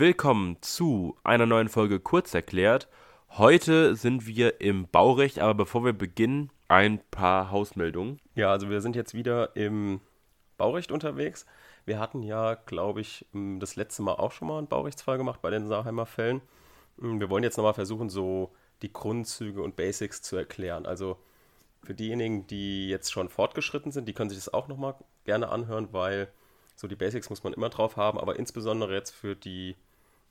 willkommen zu einer neuen Folge Kurz erklärt. Heute sind wir im Baurecht, aber bevor wir beginnen, ein paar Hausmeldungen. Ja, also wir sind jetzt wieder im Baurecht unterwegs. Wir hatten ja, glaube ich, das letzte Mal auch schon mal einen Baurechtsfall gemacht bei den Saarheimer Fällen. Wir wollen jetzt nochmal versuchen, so die Grundzüge und Basics zu erklären. Also für diejenigen, die jetzt schon fortgeschritten sind, die können sich das auch nochmal gerne anhören, weil so die Basics muss man immer drauf haben, aber insbesondere jetzt für die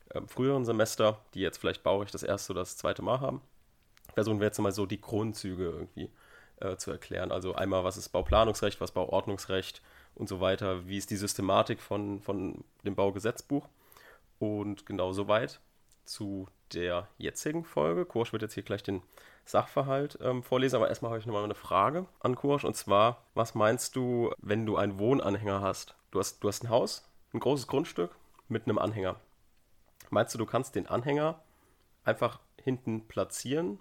äh, früheren Semester, die jetzt vielleicht Baurecht das erste oder das zweite Mal haben, versuchen wir jetzt mal so die Grundzüge irgendwie äh, zu erklären. Also einmal, was ist Bauplanungsrecht, was Bauordnungsrecht und so weiter, wie ist die Systematik von, von dem Baugesetzbuch und genau soweit zu der jetzigen Folge. Kursch wird jetzt hier gleich den Sachverhalt ähm, vorlesen, aber erstmal habe ich nochmal eine Frage an Kursch und zwar, was meinst du, wenn du einen Wohnanhänger hast? Du hast, du hast ein Haus, ein großes Grundstück mit einem Anhänger. Meinst du, du kannst den Anhänger einfach hinten platzieren,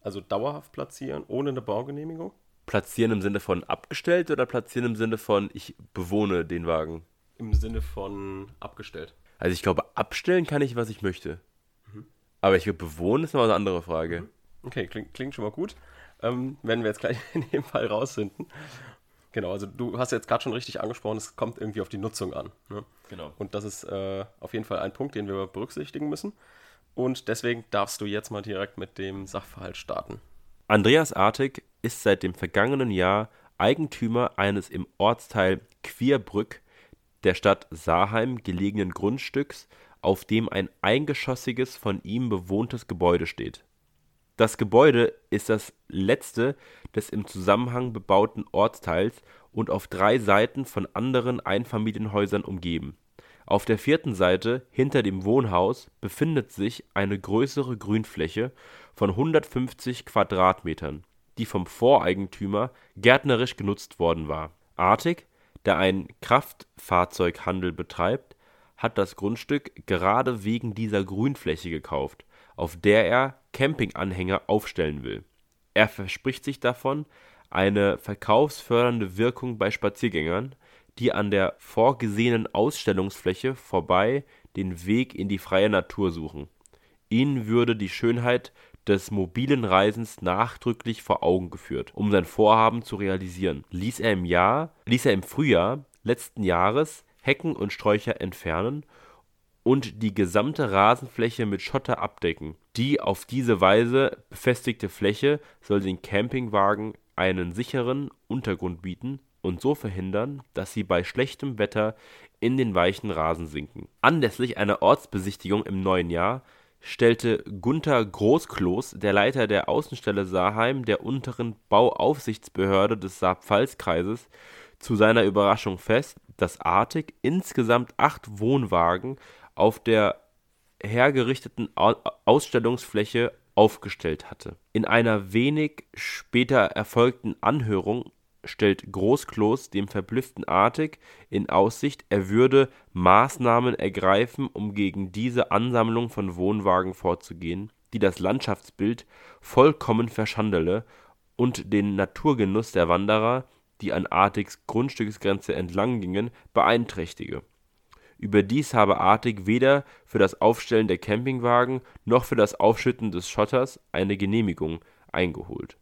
also dauerhaft platzieren, ohne eine Baugenehmigung? Platzieren im Sinne von abgestellt oder platzieren im Sinne von ich bewohne den Wagen? Im Sinne von abgestellt. Also ich glaube, abstellen kann ich, was ich möchte. Mhm. Aber ich glaube, bewohnen ist noch eine andere Frage. Mhm. Okay, klingt, klingt schon mal gut. Ähm, werden wir jetzt gleich in dem Fall rausfinden. Genau, also du hast jetzt gerade schon richtig angesprochen, es kommt irgendwie auf die Nutzung an. Ne? Genau. Und das ist äh, auf jeden Fall ein Punkt, den wir berücksichtigen müssen. Und deswegen darfst du jetzt mal direkt mit dem Sachverhalt starten. Andreas Artig ist seit dem vergangenen Jahr Eigentümer eines im Ortsteil Quierbrück der Stadt Saarheim gelegenen Grundstücks, auf dem ein eingeschossiges von ihm bewohntes Gebäude steht. Das Gebäude ist das letzte des im Zusammenhang bebauten Ortsteils und auf drei Seiten von anderen Einfamilienhäusern umgeben. Auf der vierten Seite, hinter dem Wohnhaus, befindet sich eine größere Grünfläche von 150 Quadratmetern, die vom Voreigentümer gärtnerisch genutzt worden war. Artig, der einen Kraftfahrzeughandel betreibt, hat das Grundstück gerade wegen dieser Grünfläche gekauft auf der er Campinganhänger aufstellen will. Er verspricht sich davon eine verkaufsfördernde Wirkung bei Spaziergängern, die an der vorgesehenen Ausstellungsfläche vorbei den Weg in die freie Natur suchen. Ihnen würde die Schönheit des mobilen Reisens nachdrücklich vor Augen geführt. Um sein Vorhaben zu realisieren, ließ er im Jahr, ließ er im Frühjahr letzten Jahres Hecken und Sträucher entfernen und die gesamte Rasenfläche mit Schotter abdecken. Die auf diese Weise befestigte Fläche soll den Campingwagen einen sicheren Untergrund bieten und so verhindern, dass sie bei schlechtem Wetter in den weichen Rasen sinken. Anlässlich einer Ortsbesichtigung im neuen Jahr stellte Gunther Großkloß, der Leiter der Außenstelle Saarheim der unteren Bauaufsichtsbehörde des Saar-Pfalz-Kreises, zu seiner Überraschung fest, dass Artig insgesamt acht Wohnwagen auf der hergerichteten Ausstellungsfläche aufgestellt hatte. In einer wenig später erfolgten Anhörung stellt Großkloß dem verblüfften Artig in Aussicht, er würde Maßnahmen ergreifen, um gegen diese Ansammlung von Wohnwagen vorzugehen, die das Landschaftsbild vollkommen verschandele und den Naturgenuss der Wanderer, die an Artigs Grundstücksgrenze entlang gingen, beeinträchtige Überdies habe Artig weder für das Aufstellen der Campingwagen noch für das Aufschütten des Schotters eine Genehmigung eingeholt.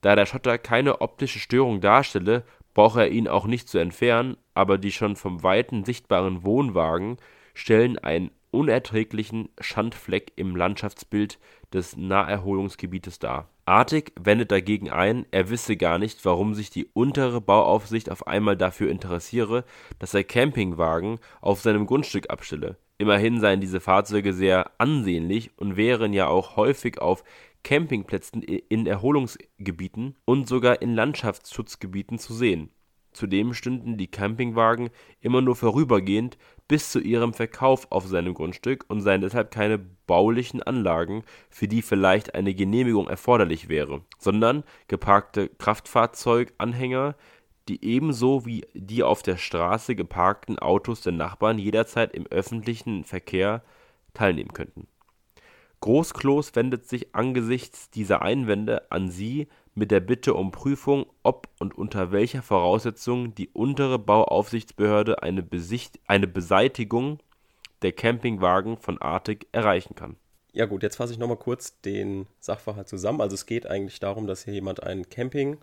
Da der Schotter keine optische Störung darstelle, brauche er ihn auch nicht zu entfernen, aber die schon vom Weiten sichtbaren Wohnwagen stellen einen unerträglichen Schandfleck im Landschaftsbild des Naherholungsgebietes dar. Artig wendet dagegen ein, er wisse gar nicht, warum sich die untere Bauaufsicht auf einmal dafür interessiere, dass er Campingwagen auf seinem Grundstück abstelle. Immerhin seien diese Fahrzeuge sehr ansehnlich und wären ja auch häufig auf Campingplätzen in Erholungsgebieten und sogar in Landschaftsschutzgebieten zu sehen Zudem stünden die Campingwagen immer nur vorübergehend bis zu ihrem Verkauf auf seinem Grundstück und seien deshalb keine baulichen Anlagen, für die vielleicht eine Genehmigung erforderlich wäre, sondern geparkte Kraftfahrzeuganhänger, die ebenso wie die auf der Straße geparkten Autos der Nachbarn jederzeit im öffentlichen Verkehr teilnehmen könnten. Großkloß wendet sich angesichts dieser Einwände an Sie mit der Bitte um Prüfung, ob und unter welcher Voraussetzung die untere Bauaufsichtsbehörde eine Beseitigung der Campingwagen von Arctic erreichen kann. Ja gut, jetzt fasse ich nochmal kurz den Sachverhalt zusammen. Also es geht eigentlich darum, dass hier jemand einen Camping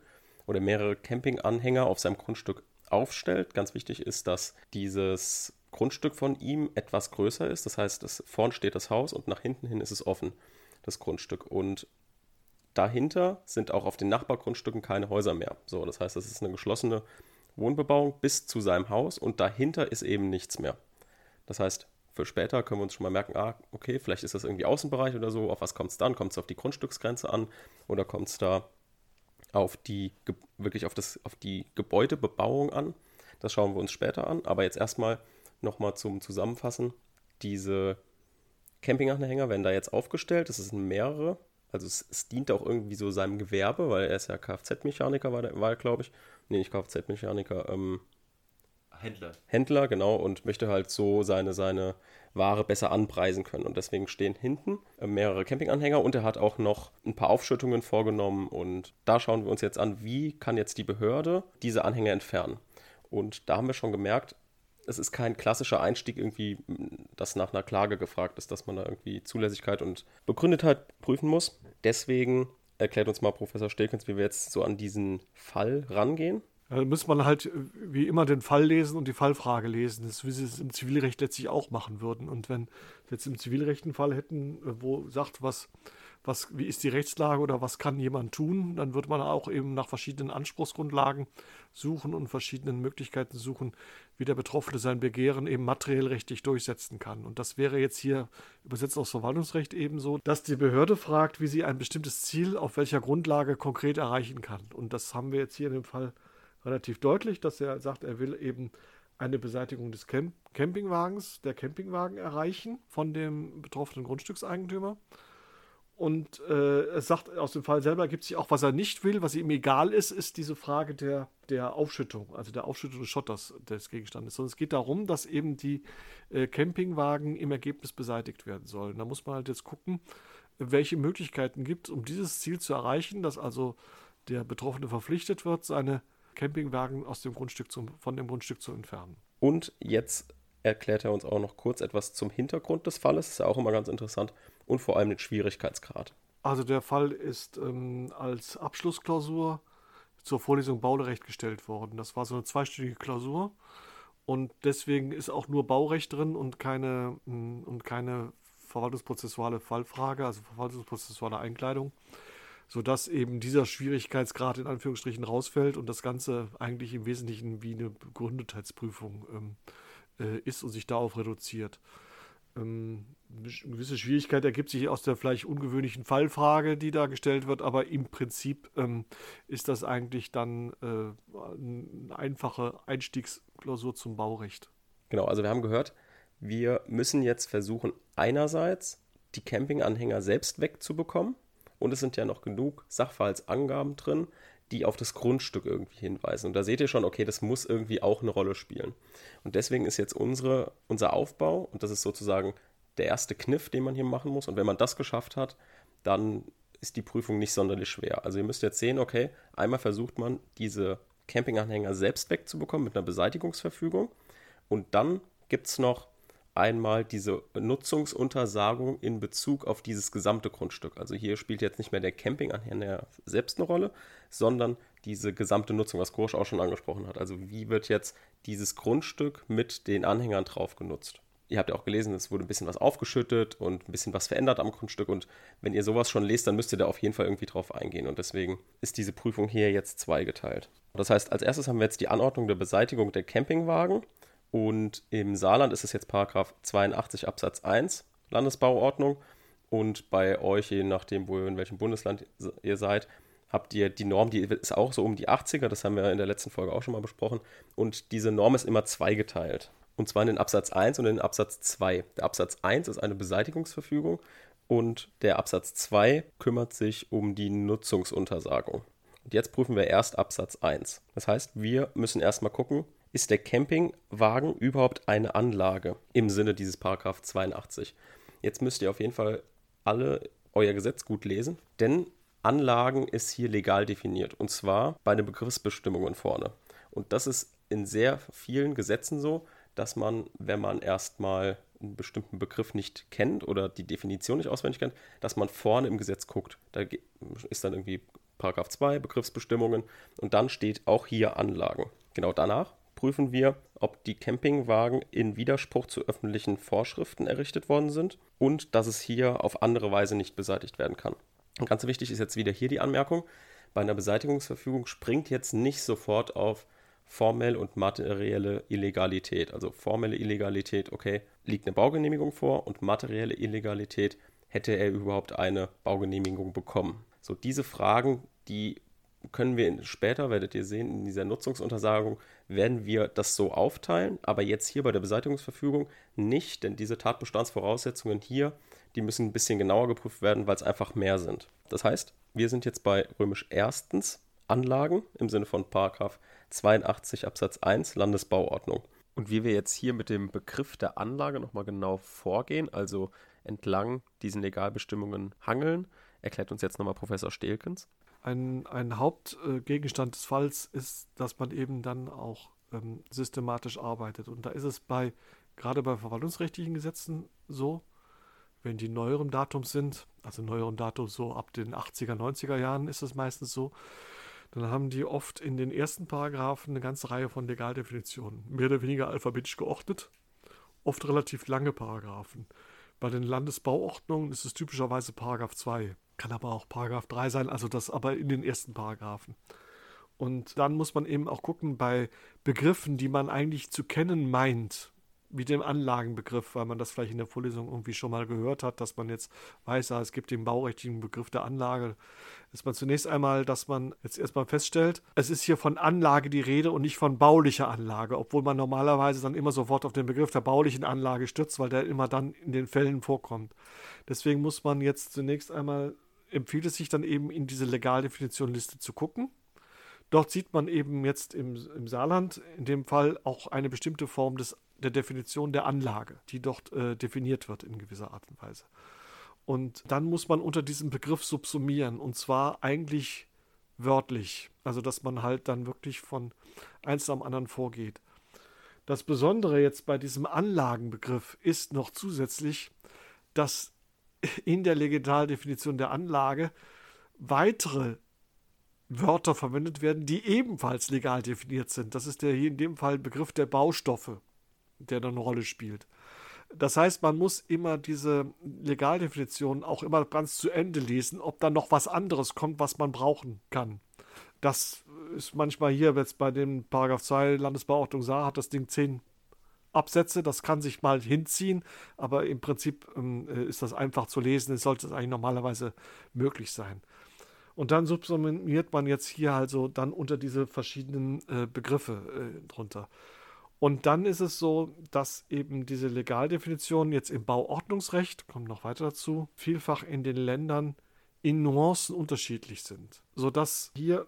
oder mehrere Campinganhänger auf seinem Grundstück aufstellt. Ganz wichtig ist, dass dieses Grundstück von ihm etwas größer ist. Das heißt, dass vorn steht das Haus und nach hinten hin ist es offen, das Grundstück. Und dahinter sind auch auf den Nachbargrundstücken keine Häuser mehr. So, das heißt, das ist eine geschlossene Wohnbebauung bis zu seinem Haus und dahinter ist eben nichts mehr. Das heißt, für später können wir uns schon mal merken, ah, okay, vielleicht ist das irgendwie Außenbereich oder so. Auf was kommt es dann? Kommt es auf die Grundstücksgrenze an oder kommt es da auf die wirklich auf das auf die Gebäudebebauung an? Das schauen wir uns später an. Aber jetzt erstmal nochmal zum Zusammenfassen. Diese Campinganhänger werden da jetzt aufgestellt. Das sind mehrere. Also es, es, dient auch irgendwie so seinem Gewerbe, weil er ist ja Kfz-Mechaniker, war, war glaube ich. Nee, nicht Kfz-Mechaniker, ähm, Händler. Händler, genau, und möchte halt so seine, seine Ware besser anpreisen können. Und deswegen stehen hinten äh, mehrere Campinganhänger und er hat auch noch ein paar Aufschüttungen vorgenommen. Und da schauen wir uns jetzt an, wie kann jetzt die Behörde diese Anhänger entfernen. Und da haben wir schon gemerkt, es ist kein klassischer Einstieg irgendwie, dass nach einer Klage gefragt ist, dass man da irgendwie Zulässigkeit und Begründetheit prüfen muss. Deswegen erklärt uns mal Professor Stilkens, wie wir jetzt so an diesen Fall rangehen. Da muss man halt wie immer den Fall lesen und die Fallfrage lesen. Das wie sie es im Zivilrecht letztlich auch machen würden. Und wenn wir jetzt im Zivilrecht einen Fall hätten, wo sagt, was was, wie ist die Rechtslage oder was kann jemand tun, dann wird man auch eben nach verschiedenen Anspruchsgrundlagen suchen und verschiedenen Möglichkeiten suchen, wie der Betroffene sein Begehren eben materiell rechtlich durchsetzen kann. Und das wäre jetzt hier übersetzt aus Verwaltungsrecht ebenso, dass die Behörde fragt, wie sie ein bestimmtes Ziel auf welcher Grundlage konkret erreichen kann. Und das haben wir jetzt hier in dem Fall relativ deutlich, dass er sagt, er will eben eine Beseitigung des Camp Campingwagens, der Campingwagen erreichen von dem betroffenen Grundstückseigentümer. Und äh, es sagt aus dem Fall selber, gibt sich auch, was er nicht will, was ihm egal ist, ist diese Frage der, der Aufschüttung, also der Aufschüttung des Schotters des Gegenstandes. Sondern es geht darum, dass eben die äh, Campingwagen im Ergebnis beseitigt werden sollen. Da muss man halt jetzt gucken, welche Möglichkeiten gibt es, um dieses Ziel zu erreichen, dass also der Betroffene verpflichtet wird, seine Campingwagen aus dem Grundstück zum, von dem Grundstück zu entfernen. Und jetzt erklärt er uns auch noch kurz etwas zum Hintergrund des Falles. Ist ja auch immer ganz interessant und vor allem den Schwierigkeitsgrad. Also der Fall ist ähm, als Abschlussklausur zur Vorlesung Baurecht gestellt worden. Das war so eine zweistündige Klausur und deswegen ist auch nur Baurecht drin und keine, mm, und keine verwaltungsprozessuale Fallfrage, also verwaltungsprozessuale Einkleidung, sodass eben dieser Schwierigkeitsgrad in Anführungsstrichen rausfällt und das Ganze eigentlich im Wesentlichen wie eine Begründetheitsprüfung ähm, äh, ist und sich darauf reduziert. Ähm, eine gewisse Schwierigkeit ergibt sich aus der vielleicht ungewöhnlichen Fallfrage, die da gestellt wird, aber im Prinzip ähm, ist das eigentlich dann äh, eine einfache Einstiegsklausur zum Baurecht. Genau, also wir haben gehört, wir müssen jetzt versuchen, einerseits die Campinganhänger selbst wegzubekommen und es sind ja noch genug Sachverhaltsangaben drin, die auf das Grundstück irgendwie hinweisen. Und da seht ihr schon, okay, das muss irgendwie auch eine Rolle spielen. Und deswegen ist jetzt unsere, unser Aufbau, und das ist sozusagen der erste Kniff, den man hier machen muss. Und wenn man das geschafft hat, dann ist die Prüfung nicht sonderlich schwer. Also ihr müsst jetzt sehen, okay, einmal versucht man, diese Campinganhänger selbst wegzubekommen mit einer Beseitigungsverfügung. Und dann gibt es noch einmal diese Nutzungsuntersagung in Bezug auf dieses gesamte Grundstück. Also hier spielt jetzt nicht mehr der Campinganhänger selbst eine Rolle, sondern diese gesamte Nutzung, was Grosch auch schon angesprochen hat. Also wie wird jetzt dieses Grundstück mit den Anhängern drauf genutzt? Ihr habt ja auch gelesen, es wurde ein bisschen was aufgeschüttet und ein bisschen was verändert am Grundstück. Und wenn ihr sowas schon lest, dann müsst ihr da auf jeden Fall irgendwie drauf eingehen. Und deswegen ist diese Prüfung hier jetzt zweigeteilt. Das heißt, als erstes haben wir jetzt die Anordnung der Beseitigung der Campingwagen. Und im Saarland ist es jetzt Paragraph 82 Absatz 1 Landesbauordnung. Und bei euch, je nachdem, wo ihr in welchem Bundesland ihr seid, habt ihr die Norm, die ist auch so um die 80er, das haben wir in der letzten Folge auch schon mal besprochen. Und diese Norm ist immer zweigeteilt. Und zwar in den Absatz 1 und in den Absatz 2. Der Absatz 1 ist eine Beseitigungsverfügung und der Absatz 2 kümmert sich um die Nutzungsuntersagung. Und jetzt prüfen wir erst Absatz 1. Das heißt, wir müssen erstmal gucken, ist der Campingwagen überhaupt eine Anlage im Sinne dieses Paragraph 82? Jetzt müsst ihr auf jeden Fall alle euer Gesetz gut lesen, denn Anlagen ist hier legal definiert und zwar bei den Begriffsbestimmungen vorne. Und das ist in sehr vielen Gesetzen so, dass man, wenn man erstmal einen bestimmten Begriff nicht kennt oder die Definition nicht auswendig kennt, dass man vorne im Gesetz guckt. Da ist dann irgendwie Paragraph 2, Begriffsbestimmungen und dann steht auch hier Anlagen. Genau danach prüfen wir, ob die Campingwagen in Widerspruch zu öffentlichen Vorschriften errichtet worden sind und dass es hier auf andere Weise nicht beseitigt werden kann. Und ganz wichtig ist jetzt wieder hier die Anmerkung, bei einer Beseitigungsverfügung springt jetzt nicht sofort auf formell und materielle Illegalität. Also formelle Illegalität, okay, liegt eine Baugenehmigung vor und materielle Illegalität, hätte er überhaupt eine Baugenehmigung bekommen. So diese Fragen, die können wir später, werdet ihr sehen, in dieser Nutzungsuntersagung werden wir das so aufteilen, aber jetzt hier bei der Beseitigungsverfügung nicht, denn diese Tatbestandsvoraussetzungen hier, die müssen ein bisschen genauer geprüft werden, weil es einfach mehr sind. Das heißt, wir sind jetzt bei römisch erstens Anlagen im Sinne von Paragraph 82 Absatz 1 Landesbauordnung. Und wie wir jetzt hier mit dem Begriff der Anlage nochmal genau vorgehen, also entlang diesen Legalbestimmungen hangeln, erklärt uns jetzt nochmal Professor Stelkens ein, ein Hauptgegenstand des Falls ist, dass man eben dann auch ähm, systematisch arbeitet. Und da ist es bei, gerade bei verwaltungsrechtlichen Gesetzen so, wenn die neueren Datums sind, also neueren Datum so ab den 80er, 90er Jahren ist es meistens so, dann haben die oft in den ersten Paragraphen eine ganze Reihe von Legaldefinitionen, mehr oder weniger alphabetisch geordnet, oft relativ lange Paragraphen. Bei den Landesbauordnungen ist es typischerweise Paragraph 2. Kann aber auch Paragraph 3 sein, also das aber in den ersten Paragraphen. Und dann muss man eben auch gucken bei Begriffen, die man eigentlich zu kennen meint, wie dem Anlagenbegriff, weil man das vielleicht in der Vorlesung irgendwie schon mal gehört hat, dass man jetzt weiß, ja, es gibt den baurechtlichen Begriff der Anlage. Ist man zunächst einmal, dass man jetzt erstmal feststellt, es ist hier von Anlage die Rede und nicht von baulicher Anlage, obwohl man normalerweise dann immer sofort auf den Begriff der baulichen Anlage stürzt, weil der immer dann in den Fällen vorkommt. Deswegen muss man jetzt zunächst einmal empfiehlt es sich dann eben in diese Legaldefinitionliste zu gucken. Dort sieht man eben jetzt im, im Saarland in dem Fall auch eine bestimmte Form des, der Definition der Anlage, die dort äh, definiert wird in gewisser Art und Weise. Und dann muss man unter diesem Begriff subsumieren und zwar eigentlich wörtlich, also dass man halt dann wirklich von eins am anderen vorgeht. Das Besondere jetzt bei diesem Anlagenbegriff ist noch zusätzlich, dass in der Legitaldefinition der Anlage weitere Wörter verwendet werden, die ebenfalls legal definiert sind. Das ist der hier in dem Fall Begriff der Baustoffe, der da eine Rolle spielt. Das heißt, man muss immer diese Legaldefinition auch immer ganz zu Ende lesen, ob da noch was anderes kommt, was man brauchen kann. Das ist manchmal hier jetzt bei dem Paragraph 2 Landesbauordnung Saar hat das Ding zehn Absätze, das kann sich mal hinziehen, aber im Prinzip ähm, äh, ist das einfach zu lesen, es sollte eigentlich normalerweise möglich sein. Und dann subsumiert man jetzt hier also dann unter diese verschiedenen äh, Begriffe äh, drunter. Und dann ist es so, dass eben diese Legaldefinitionen jetzt im Bauordnungsrecht, kommen noch weiter dazu, vielfach in den Ländern in Nuancen unterschiedlich sind. Sodass hier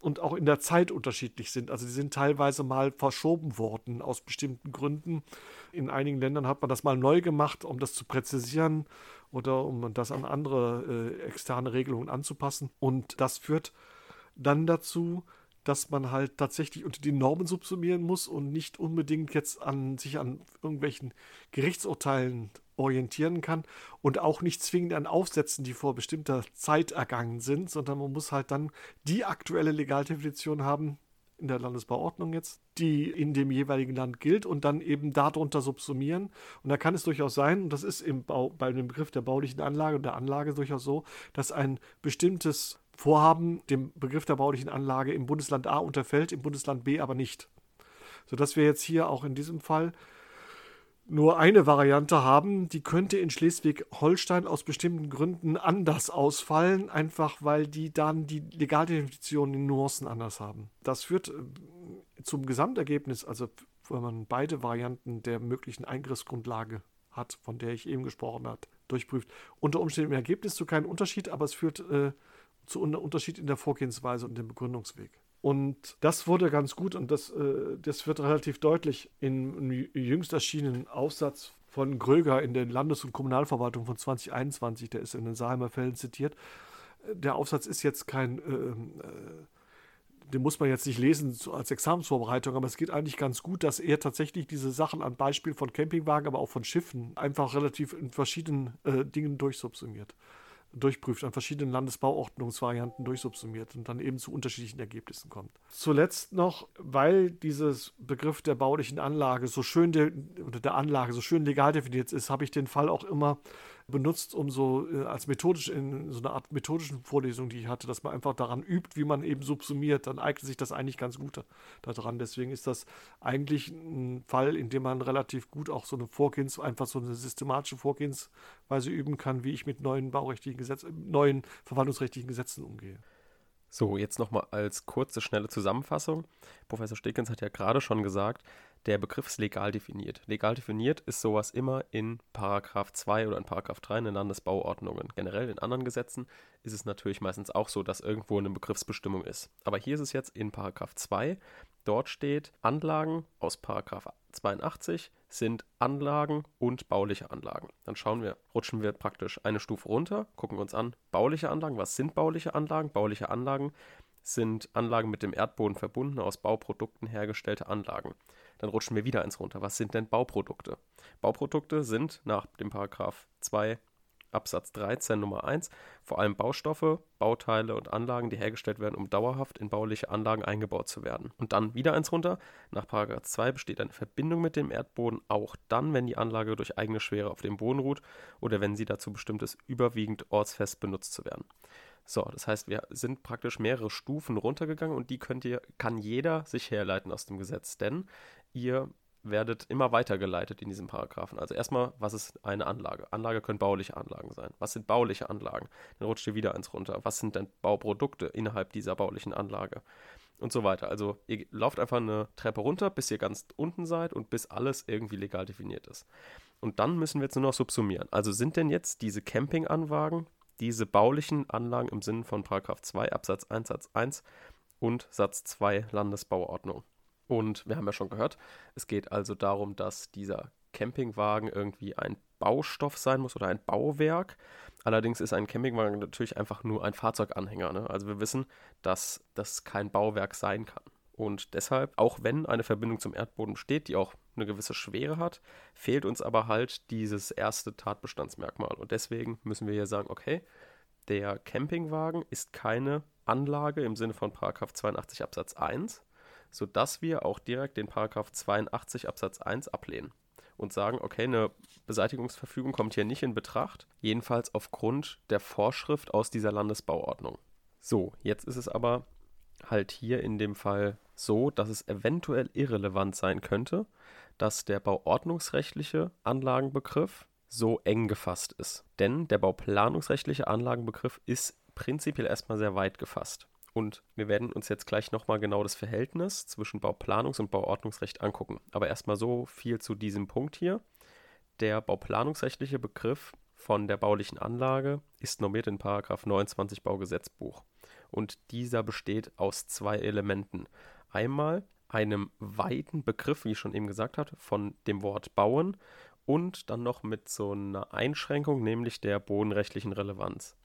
und auch in der Zeit unterschiedlich sind. Also die sind teilweise mal verschoben worden aus bestimmten Gründen. In einigen Ländern hat man das mal neu gemacht, um das zu präzisieren oder um das an andere äh, externe Regelungen anzupassen. Und das führt dann dazu, dass man halt tatsächlich unter die Normen subsumieren muss und nicht unbedingt jetzt an sich an irgendwelchen Gerichtsurteilen orientieren kann und auch nicht zwingend an Aufsätzen, die vor bestimmter Zeit ergangen sind, sondern man muss halt dann die aktuelle Legaldefinition haben, in der Landesbauordnung jetzt, die in dem jeweiligen Land gilt und dann eben darunter subsumieren. Und da kann es durchaus sein, und das ist im Bau, bei dem Begriff der baulichen Anlage und der Anlage durchaus so, dass ein bestimmtes Vorhaben dem Begriff der baulichen Anlage im Bundesland A unterfällt, im Bundesland B aber nicht. Sodass wir jetzt hier auch in diesem Fall nur eine Variante haben, die könnte in Schleswig-Holstein aus bestimmten Gründen anders ausfallen, einfach weil die dann die Legaldefinition in Nuancen anders haben. Das führt äh, zum Gesamtergebnis, also wenn man beide Varianten der möglichen Eingriffsgrundlage hat, von der ich eben gesprochen habe, durchprüft, unter Umständen im Ergebnis zu keinem Unterschied, aber es führt äh, zu einem Unterschied in der Vorgehensweise und dem Begründungsweg. Und das wurde ganz gut und das, äh, das wird relativ deutlich im jüngst erschienenen Aufsatz von Gröger in der Landes- und Kommunalverwaltung von 2021, der ist in den Saheimer Fällen zitiert. Der Aufsatz ist jetzt kein, äh, äh, den muss man jetzt nicht lesen als Examensvorbereitung, aber es geht eigentlich ganz gut, dass er tatsächlich diese Sachen an Beispiel von Campingwagen, aber auch von Schiffen einfach relativ in verschiedenen äh, Dingen durchsubsumiert durchprüft, an verschiedenen Landesbauordnungsvarianten durchsubsumiert und dann eben zu unterschiedlichen Ergebnissen kommt. Zuletzt noch, weil dieses Begriff der baulichen Anlage so schön de, oder der Anlage so schön legal definiert ist, habe ich den Fall auch immer benutzt, um so äh, als methodisch in so einer Art methodischen Vorlesung, die ich hatte, dass man einfach daran übt, wie man eben subsumiert, dann eignet sich das eigentlich ganz gut daran. Deswegen ist das eigentlich ein Fall, in dem man relativ gut auch so eine Vorgehens, einfach so eine systematische Vorgehensweise üben kann, wie ich mit neuen baurechtlichen Gesetzen, neuen verwaltungsrechtlichen Gesetzen umgehe. So, jetzt nochmal als kurze, schnelle Zusammenfassung. Professor Stekens hat ja gerade schon gesagt, der Begriff ist legal definiert. Legal definiert ist sowas immer in Paragraph 2 oder in Paragraph 3 in den Landesbauordnungen. Generell in anderen Gesetzen ist es natürlich meistens auch so, dass irgendwo eine Begriffsbestimmung ist. Aber hier ist es jetzt in Paragraph 2. Dort steht, Anlagen aus Paragraph 82 sind Anlagen und bauliche Anlagen. Dann schauen wir, rutschen wir praktisch eine Stufe runter, gucken uns an, bauliche Anlagen. Was sind bauliche Anlagen? Bauliche Anlagen sind Anlagen mit dem Erdboden verbunden, aus Bauprodukten hergestellte Anlagen. Dann rutschen wir wieder eins runter. Was sind denn Bauprodukte? Bauprodukte sind nach dem Paragraph 2 Absatz 13 Nummer 1 vor allem Baustoffe, Bauteile und Anlagen, die hergestellt werden, um dauerhaft in bauliche Anlagen eingebaut zu werden. Und dann wieder eins runter. Nach Paragraph 2 besteht eine Verbindung mit dem Erdboden auch dann, wenn die Anlage durch eigene Schwere auf dem Boden ruht oder wenn sie dazu bestimmt ist, überwiegend ortsfest benutzt zu werden. So, das heißt, wir sind praktisch mehrere Stufen runtergegangen und die könnt ihr, kann jeder sich herleiten aus dem Gesetz, denn ihr werdet immer weitergeleitet in diesem Paragraphen. Also erstmal, was ist eine Anlage? Anlage können bauliche Anlagen sein. Was sind bauliche Anlagen? Dann rutscht ihr wieder eins runter. Was sind denn Bauprodukte innerhalb dieser baulichen Anlage? Und so weiter. Also ihr lauft einfach eine Treppe runter, bis ihr ganz unten seid und bis alles irgendwie legal definiert ist. Und dann müssen wir jetzt nur noch subsumieren. Also sind denn jetzt diese Campinganwagen diese baulichen Anlagen im Sinne von 2 Absatz 1 Satz 1 und Satz 2 Landesbauordnung. Und wir haben ja schon gehört, es geht also darum, dass dieser Campingwagen irgendwie ein Baustoff sein muss oder ein Bauwerk. Allerdings ist ein Campingwagen natürlich einfach nur ein Fahrzeuganhänger. Ne? Also wir wissen, dass das kein Bauwerk sein kann. Und deshalb, auch wenn eine Verbindung zum Erdboden besteht, die auch eine gewisse Schwere hat, fehlt uns aber halt dieses erste Tatbestandsmerkmal. Und deswegen müssen wir hier sagen, okay, der Campingwagen ist keine Anlage im Sinne von 82 Absatz 1, sodass wir auch direkt den 82 Absatz 1 ablehnen und sagen, okay, eine Beseitigungsverfügung kommt hier nicht in Betracht, jedenfalls aufgrund der Vorschrift aus dieser Landesbauordnung. So, jetzt ist es aber halt hier in dem Fall so, dass es eventuell irrelevant sein könnte, dass der bauordnungsrechtliche Anlagenbegriff so eng gefasst ist. Denn der bauplanungsrechtliche Anlagenbegriff ist prinzipiell erstmal sehr weit gefasst. Und wir werden uns jetzt gleich nochmal genau das Verhältnis zwischen Bauplanungs- und Bauordnungsrecht angucken. Aber erstmal so viel zu diesem Punkt hier. Der bauplanungsrechtliche Begriff von der baulichen Anlage ist normiert in 29 Baugesetzbuch. Und dieser besteht aus zwei Elementen. Einmal einem weiten Begriff, wie ich schon eben gesagt habe, von dem Wort bauen und dann noch mit so einer Einschränkung, nämlich der bodenrechtlichen Relevanz.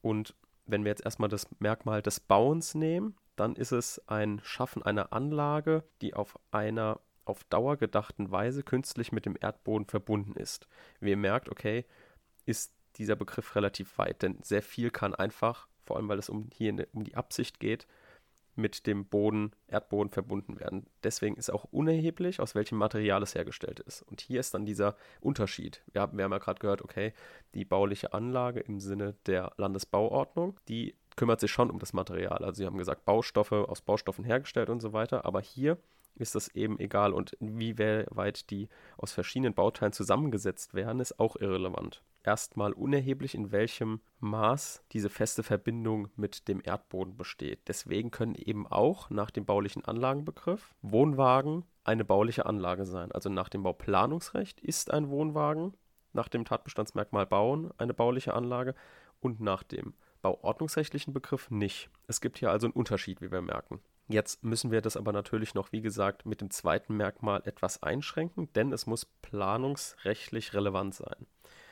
Und wenn wir jetzt erstmal das Merkmal des Bauens nehmen, dann ist es ein Schaffen einer Anlage, die auf einer auf Dauer gedachten Weise künstlich mit dem Erdboden verbunden ist. Wie ihr merkt, okay, ist dieser Begriff relativ weit, denn sehr viel kann einfach, vor allem weil es um hier um die Absicht geht, mit dem Boden, Erdboden verbunden werden. Deswegen ist auch unerheblich, aus welchem Material es hergestellt ist. Und hier ist dann dieser Unterschied. Wir haben, wir haben ja gerade gehört, okay, die bauliche Anlage im Sinne der Landesbauordnung, die kümmert sich schon um das Material. Also sie haben gesagt, Baustoffe aus Baustoffen hergestellt und so weiter. Aber hier ist das eben egal. Und wie weit die aus verschiedenen Bauteilen zusammengesetzt werden, ist auch irrelevant erstmal unerheblich, in welchem Maß diese feste Verbindung mit dem Erdboden besteht. Deswegen können eben auch nach dem baulichen Anlagenbegriff Wohnwagen eine bauliche Anlage sein. Also nach dem Bauplanungsrecht ist ein Wohnwagen nach dem Tatbestandsmerkmal Bauen eine bauliche Anlage und nach dem bauordnungsrechtlichen Begriff nicht. Es gibt hier also einen Unterschied, wie wir merken. Jetzt müssen wir das aber natürlich noch, wie gesagt, mit dem zweiten Merkmal etwas einschränken, denn es muss planungsrechtlich relevant sein.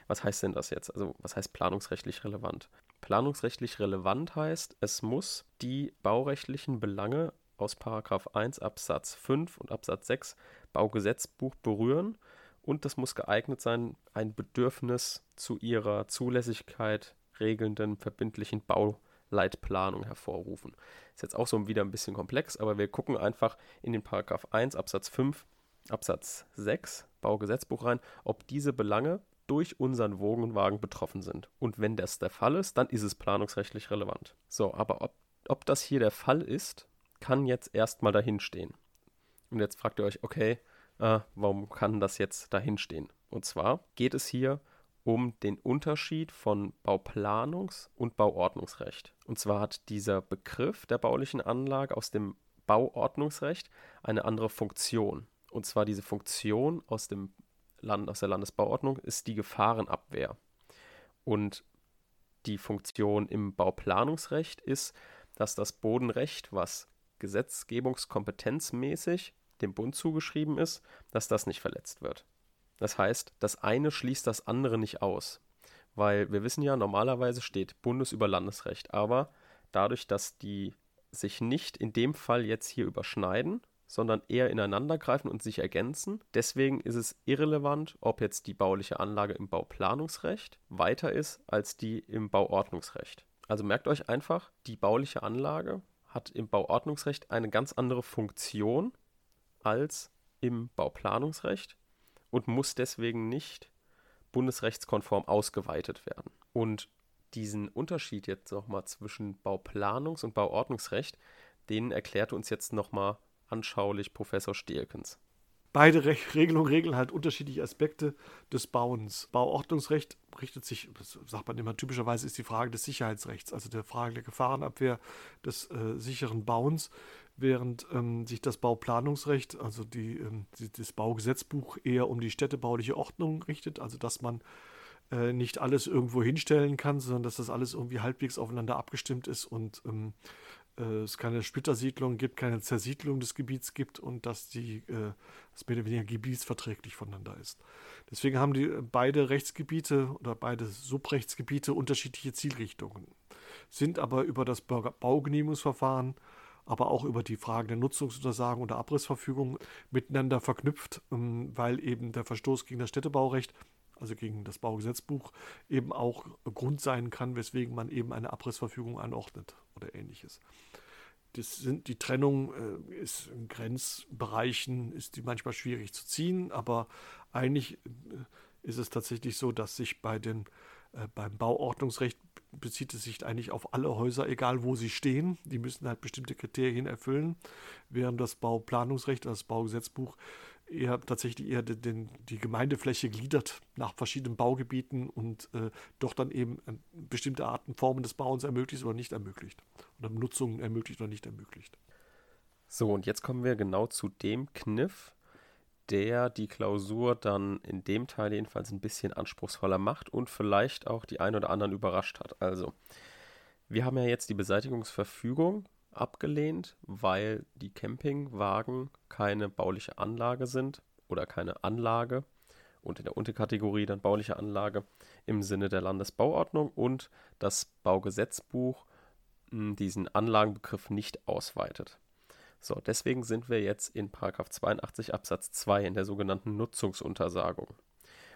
Was heißt denn das jetzt? Also was heißt planungsrechtlich relevant? Planungsrechtlich relevant heißt, es muss die baurechtlichen Belange aus 1 Absatz 5 und Absatz 6 Baugesetzbuch berühren und das muss geeignet sein, ein Bedürfnis zu ihrer Zulässigkeit regelnden verbindlichen Bauleitplanung hervorrufen. Ist jetzt auch so wieder ein bisschen komplex, aber wir gucken einfach in den Paragraph 1 Absatz 5 Absatz 6 Baugesetzbuch rein, ob diese Belange durch unseren Wogenwagen betroffen sind. Und wenn das der Fall ist, dann ist es planungsrechtlich relevant. So, aber ob, ob das hier der Fall ist, kann jetzt erstmal dahinstehen. Und jetzt fragt ihr euch, okay, äh, warum kann das jetzt dahinstehen? Und zwar geht es hier um den Unterschied von Bauplanungs- und Bauordnungsrecht. Und zwar hat dieser Begriff der baulichen Anlage aus dem Bauordnungsrecht eine andere Funktion. Und zwar diese Funktion aus, dem Land, aus der Landesbauordnung ist die Gefahrenabwehr. Und die Funktion im Bauplanungsrecht ist, dass das Bodenrecht, was gesetzgebungskompetenzmäßig dem Bund zugeschrieben ist, dass das nicht verletzt wird. Das heißt, das eine schließt das andere nicht aus. Weil wir wissen ja, normalerweise steht Bundes über Landesrecht. Aber dadurch, dass die sich nicht in dem Fall jetzt hier überschneiden, sondern eher ineinandergreifen und sich ergänzen. Deswegen ist es irrelevant, ob jetzt die bauliche Anlage im Bauplanungsrecht weiter ist als die im Bauordnungsrecht. Also merkt euch einfach, die bauliche Anlage hat im Bauordnungsrecht eine ganz andere Funktion als im Bauplanungsrecht und muss deswegen nicht bundesrechtskonform ausgeweitet werden. Und diesen Unterschied jetzt nochmal zwischen Bauplanungs- und Bauordnungsrecht, den erklärt uns jetzt nochmal anschaulich Professor Stielkens. Beide Re Regelungen regeln halt unterschiedliche Aspekte des Bauens. Bauordnungsrecht richtet sich, das sagt man immer typischerweise, ist die Frage des Sicherheitsrechts, also der Frage der Gefahrenabwehr des äh, sicheren Bauens, während ähm, sich das Bauplanungsrecht, also die, ähm, die, das Baugesetzbuch eher um die städtebauliche Ordnung richtet, also dass man äh, nicht alles irgendwo hinstellen kann, sondern dass das alles irgendwie halbwegs aufeinander abgestimmt ist und ähm, äh, es keine Splittersiedlung gibt, keine Zersiedlung des Gebiets gibt und dass die äh, das mehr oder weniger gebietsverträglich voneinander ist. Deswegen haben die äh, beide Rechtsgebiete oder beide Subrechtsgebiete unterschiedliche Zielrichtungen, sind aber über das Baugenehmigungsverfahren aber auch über die Fragen der Nutzungsuntersagen oder Abrissverfügung miteinander verknüpft, ähm, weil eben der Verstoß gegen das Städtebaurecht also gegen das Baugesetzbuch, eben auch Grund sein kann, weswegen man eben eine Abrissverfügung anordnet oder ähnliches. Das sind, die Trennung äh, ist in Grenzbereichen, ist die manchmal schwierig zu ziehen, aber eigentlich äh, ist es tatsächlich so, dass sich bei den, äh, beim Bauordnungsrecht bezieht es sich eigentlich auf alle Häuser, egal wo sie stehen. Die müssen halt bestimmte Kriterien erfüllen, während das Bauplanungsrecht, das Baugesetzbuch eher tatsächlich eher den, den, die Gemeindefläche gliedert nach verschiedenen Baugebieten und äh, doch dann eben äh, bestimmte Arten, Formen des Bauens ermöglicht oder nicht ermöglicht. Oder Nutzungen ermöglicht oder nicht ermöglicht. So, und jetzt kommen wir genau zu dem Kniff, der die Klausur dann in dem Teil jedenfalls ein bisschen anspruchsvoller macht und vielleicht auch die ein oder anderen überrascht hat. Also, wir haben ja jetzt die Beseitigungsverfügung abgelehnt, weil die Campingwagen keine bauliche Anlage sind oder keine Anlage und in der Unterkategorie dann bauliche Anlage im Sinne der Landesbauordnung und das Baugesetzbuch hm, diesen Anlagenbegriff nicht ausweitet. So, deswegen sind wir jetzt in 82 Absatz 2 in der sogenannten Nutzungsuntersagung.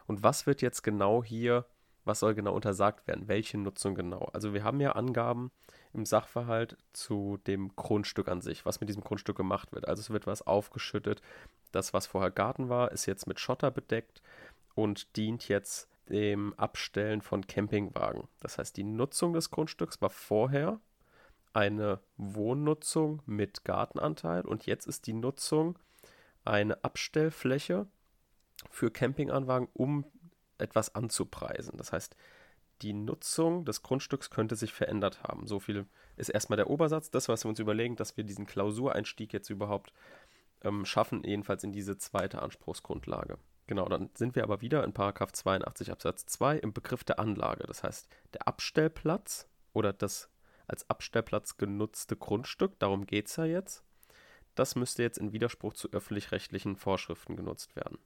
Und was wird jetzt genau hier, was soll genau untersagt werden? Welche Nutzung genau? Also wir haben ja Angaben im Sachverhalt zu dem Grundstück an sich, was mit diesem Grundstück gemacht wird. Also es wird was aufgeschüttet. Das, was vorher Garten war, ist jetzt mit Schotter bedeckt und dient jetzt dem Abstellen von Campingwagen. Das heißt, die Nutzung des Grundstücks war vorher eine Wohnnutzung mit Gartenanteil und jetzt ist die Nutzung eine Abstellfläche für Campinganwagen, um etwas anzupreisen. Das heißt, die Nutzung des Grundstücks könnte sich verändert haben. So viel ist erstmal der Obersatz. Das, was wir uns überlegen, dass wir diesen Klausureinstieg jetzt überhaupt ähm, schaffen, jedenfalls in diese zweite Anspruchsgrundlage. Genau, dann sind wir aber wieder in Paragraph 82 Absatz 2 im Begriff der Anlage. Das heißt, der Abstellplatz oder das als Abstellplatz genutzte Grundstück, darum geht es ja jetzt, das müsste jetzt in Widerspruch zu öffentlich-rechtlichen Vorschriften genutzt werden.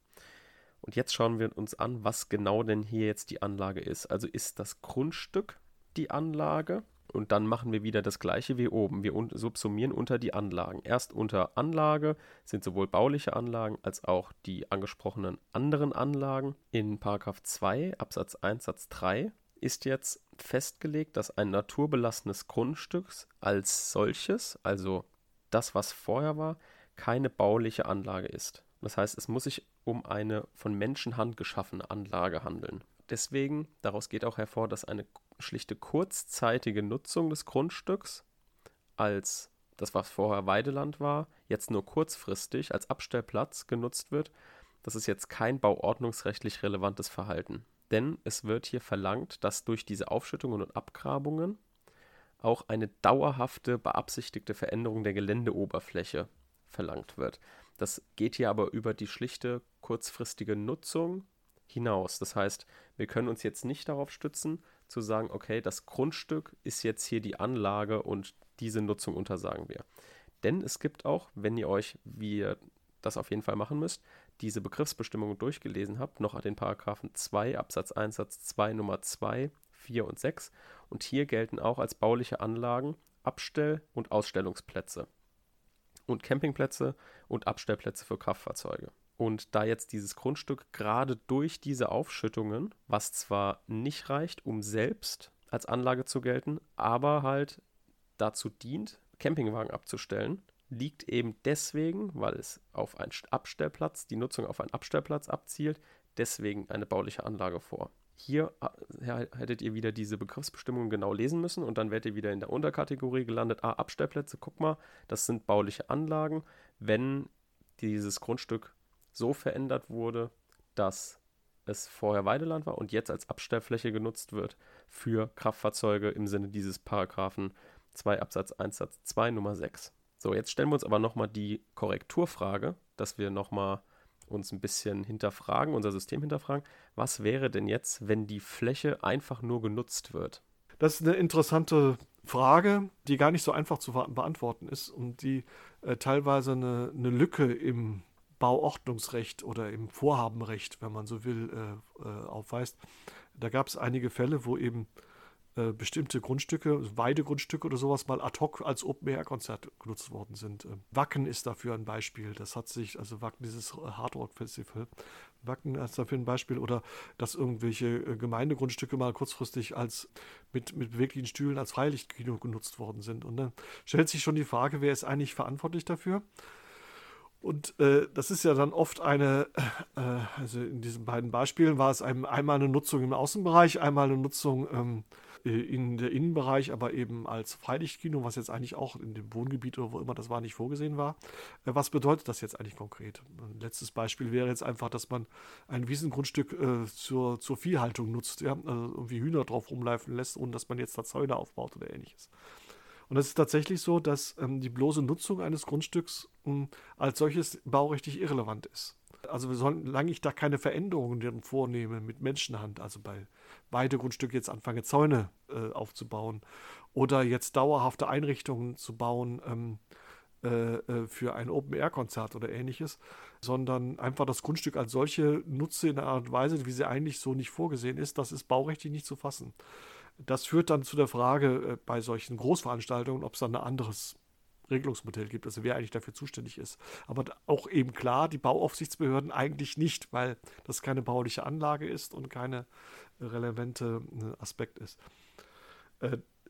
Und jetzt schauen wir uns an, was genau denn hier jetzt die Anlage ist. Also ist das Grundstück die Anlage und dann machen wir wieder das gleiche wie oben. Wir subsumieren unter die Anlagen. Erst unter Anlage sind sowohl bauliche Anlagen als auch die angesprochenen anderen Anlagen. In 2 Absatz 1 Satz 3 ist jetzt festgelegt, dass ein naturbelassenes Grundstück als solches, also das, was vorher war, keine bauliche Anlage ist. Das heißt, es muss sich um eine von Menschenhand geschaffene Anlage handeln. Deswegen, daraus geht auch hervor, dass eine schlichte kurzzeitige Nutzung des Grundstücks als das, was vorher Weideland war, jetzt nur kurzfristig als Abstellplatz genutzt wird, das ist jetzt kein bauordnungsrechtlich relevantes Verhalten. Denn es wird hier verlangt, dass durch diese Aufschüttungen und Abgrabungen auch eine dauerhafte beabsichtigte Veränderung der Geländeoberfläche verlangt wird. Das geht hier aber über die schlichte kurzfristige Nutzung hinaus. Das heißt, wir können uns jetzt nicht darauf stützen, zu sagen, okay, das Grundstück ist jetzt hier die Anlage und diese Nutzung untersagen wir. Denn es gibt auch, wenn ihr euch, wie ihr das auf jeden Fall machen müsst, diese Begriffsbestimmungen durchgelesen habt, noch den Paragraphen 2 Absatz 1 Satz 2 Nummer 2, 4 und 6. Und hier gelten auch als bauliche Anlagen Abstell- und Ausstellungsplätze und Campingplätze und Abstellplätze für Kraftfahrzeuge. Und da jetzt dieses Grundstück gerade durch diese Aufschüttungen, was zwar nicht reicht, um selbst als Anlage zu gelten, aber halt dazu dient, Campingwagen abzustellen, liegt eben deswegen, weil es auf einen Abstellplatz, die Nutzung auf einen Abstellplatz abzielt, deswegen eine bauliche Anlage vor. Hier äh, hättet ihr wieder diese Begriffsbestimmungen genau lesen müssen und dann werdet ihr wieder in der Unterkategorie gelandet. Ah, Abstellplätze, guck mal, das sind bauliche Anlagen, wenn dieses Grundstück so verändert wurde, dass es vorher Weideland war und jetzt als Abstellfläche genutzt wird für Kraftfahrzeuge im Sinne dieses Paragraphen 2 Absatz 1 Satz 2 Nummer 6. So, jetzt stellen wir uns aber nochmal die Korrekturfrage, dass wir nochmal uns ein bisschen hinterfragen, unser System hinterfragen. Was wäre denn jetzt, wenn die Fläche einfach nur genutzt wird? Das ist eine interessante Frage, die gar nicht so einfach zu beantworten ist und die äh, teilweise eine, eine Lücke im Bauordnungsrecht oder im Vorhabenrecht, wenn man so will, äh, äh, aufweist. Da gab es einige Fälle, wo eben äh, bestimmte Grundstücke, Weidegrundstücke oder sowas mal ad hoc als Open-Air-Konzert genutzt worden sind. Ähm, Wacken ist dafür ein Beispiel. Das hat sich, also Wacken, dieses Hardrock-Festival, Wacken ist dafür ein Beispiel. Oder dass irgendwelche äh, Gemeindegrundstücke mal kurzfristig als mit, mit beweglichen Stühlen als Freilichtkino genutzt worden sind. Und dann stellt sich schon die Frage, wer ist eigentlich verantwortlich dafür? Und äh, das ist ja dann oft eine, äh, also in diesen beiden Beispielen war es einem, einmal eine Nutzung im Außenbereich, einmal eine Nutzung ähm, äh, in der Innenbereich, aber eben als Freilichtkino, was jetzt eigentlich auch in dem Wohngebiet oder wo immer das war, nicht vorgesehen war. Äh, was bedeutet das jetzt eigentlich konkret? Ein letztes Beispiel wäre jetzt einfach, dass man ein Wiesengrundstück äh, zur, zur Viehhaltung nutzt, ja? also irgendwie Hühner drauf rumlaufen lässt, ohne dass man jetzt da Zäune aufbaut oder ähnliches. Und es ist tatsächlich so, dass ähm, die bloße Nutzung eines Grundstücks ähm, als solches baurechtlich irrelevant ist. Also solange ich da keine Veränderungen vornehme mit Menschenhand, also bei beide Grundstücke jetzt anfange, Zäune äh, aufzubauen oder jetzt dauerhafte Einrichtungen zu bauen ähm, äh, äh für ein Open-Air-Konzert oder ähnliches, sondern einfach das Grundstück als solche nutze in einer Art und Weise, wie sie eigentlich so nicht vorgesehen ist, das ist baurechtlich nicht zu fassen. Das führt dann zu der Frage äh, bei solchen Großveranstaltungen, ob es dann ein anderes Regelungsmodell gibt, also wer eigentlich dafür zuständig ist. Aber auch eben klar, die Bauaufsichtsbehörden eigentlich nicht, weil das keine bauliche Anlage ist und keine relevante äh, Aspekt ist.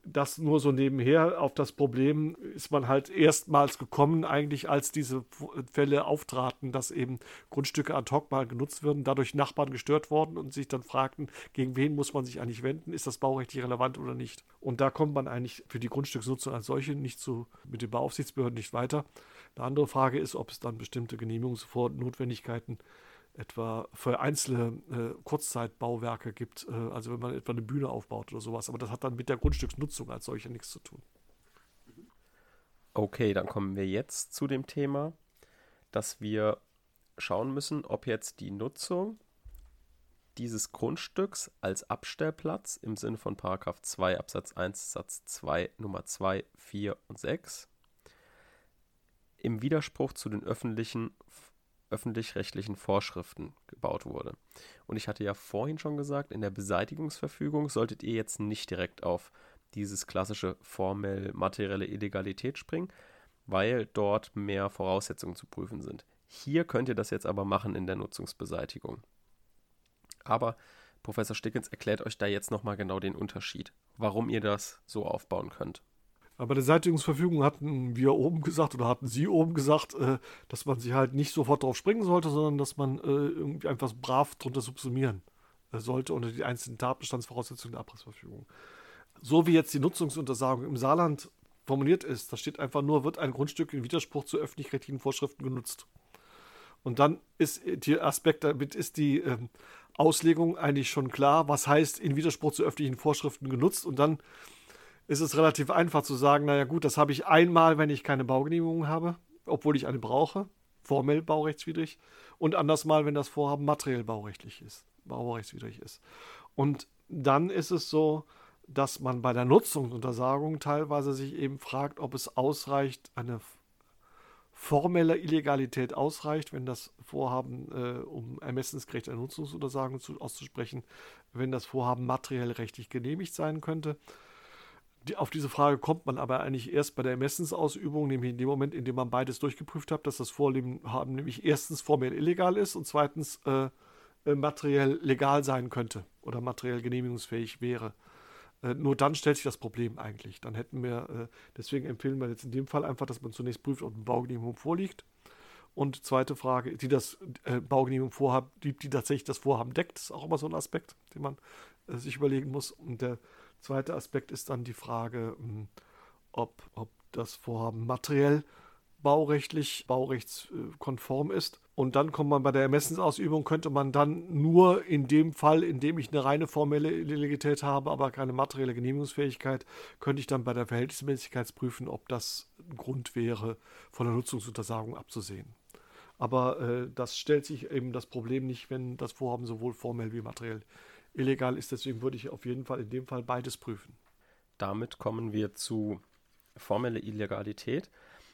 Das nur so nebenher. Auf das Problem ist man halt erstmals gekommen, eigentlich als diese Fälle auftraten, dass eben Grundstücke ad hoc mal genutzt würden, dadurch Nachbarn gestört worden und sich dann fragten, gegen wen muss man sich eigentlich wenden, ist das baurechtlich relevant oder nicht. Und da kommt man eigentlich für die Grundstücksnutzung als solche nicht zu, mit den Bauaufsichtsbehörden nicht weiter. Eine andere Frage ist, ob es dann bestimmte Genehmigungsnotwendigkeiten gibt etwa für einzelne äh, Kurzzeitbauwerke gibt, äh, also wenn man etwa eine Bühne aufbaut oder sowas. Aber das hat dann mit der Grundstücksnutzung als solche nichts zu tun. Okay, dann kommen wir jetzt zu dem Thema, dass wir schauen müssen, ob jetzt die Nutzung dieses Grundstücks als Abstellplatz im Sinne von Paragraph 2 Absatz 1 Satz 2 Nummer 2, 4 und 6 im Widerspruch zu den öffentlichen öffentlich-rechtlichen Vorschriften gebaut wurde. Und ich hatte ja vorhin schon gesagt, in der Beseitigungsverfügung solltet ihr jetzt nicht direkt auf dieses klassische formell materielle Illegalität springen, weil dort mehr Voraussetzungen zu prüfen sind. Hier könnt ihr das jetzt aber machen in der Nutzungsbeseitigung. Aber Professor Stickens erklärt euch da jetzt nochmal genau den Unterschied, warum ihr das so aufbauen könnt. Aber bei der Seitigungsverfügung hatten wir oben gesagt oder hatten Sie oben gesagt, äh, dass man sich halt nicht sofort drauf springen sollte, sondern dass man äh, irgendwie einfach brav drunter subsumieren äh, sollte unter die einzelnen Tatbestandsvoraussetzungen der Abrissverfügung. So wie jetzt die Nutzungsuntersagung im Saarland formuliert ist, da steht einfach nur, wird ein Grundstück in Widerspruch zu öffentlich-rechtlichen Vorschriften genutzt. Und dann ist der Aspekt, damit ist die ähm, Auslegung eigentlich schon klar, was heißt in Widerspruch zu öffentlichen Vorschriften genutzt. Und dann ist es relativ einfach zu sagen, naja gut, das habe ich einmal, wenn ich keine Baugenehmigung habe, obwohl ich eine brauche, formell baurechtswidrig, und anders mal, wenn das Vorhaben materiell baurechtlich ist, baurechtswidrig ist. Und dann ist es so, dass man bei der Nutzungsuntersagung teilweise sich eben fragt, ob es ausreicht, eine formelle Illegalität ausreicht, wenn das Vorhaben, äh, um ermessensgerechte Nutzungsuntersagung zu, auszusprechen, wenn das Vorhaben materiell rechtlich genehmigt sein könnte. Die, auf diese Frage kommt man aber eigentlich erst bei der Ermessensausübung, nämlich in dem Moment, in dem man beides durchgeprüft hat, dass das Vorhaben nämlich erstens formell illegal ist und zweitens äh, äh, materiell legal sein könnte oder materiell genehmigungsfähig wäre. Äh, nur dann stellt sich das Problem eigentlich. Dann hätten wir, äh, deswegen empfehlen wir jetzt in dem Fall einfach, dass man zunächst prüft, ob eine Baugenehmigung vorliegt. Und zweite Frage, die das äh, Baugenehmigung vorhaben, die, die tatsächlich das Vorhaben deckt, ist auch immer so ein Aspekt, den man äh, sich überlegen muss. Und der zweite Aspekt ist dann die Frage, hm, ob, ob das Vorhaben materiell baurechtlich, baurechtskonform ist. Und dann kommt man bei der Ermessensausübung, könnte man dann nur in dem Fall, in dem ich eine reine formelle Illegalität habe, aber keine materielle Genehmigungsfähigkeit, könnte ich dann bei der Verhältnismäßigkeit prüfen, ob das ein Grund wäre, von der Nutzungsuntersagung abzusehen. Aber äh, das stellt sich eben das Problem nicht, wenn das Vorhaben sowohl formell wie materiell illegal ist. Deswegen würde ich auf jeden Fall in dem Fall beides prüfen. Damit kommen wir zu formelle Illegalität.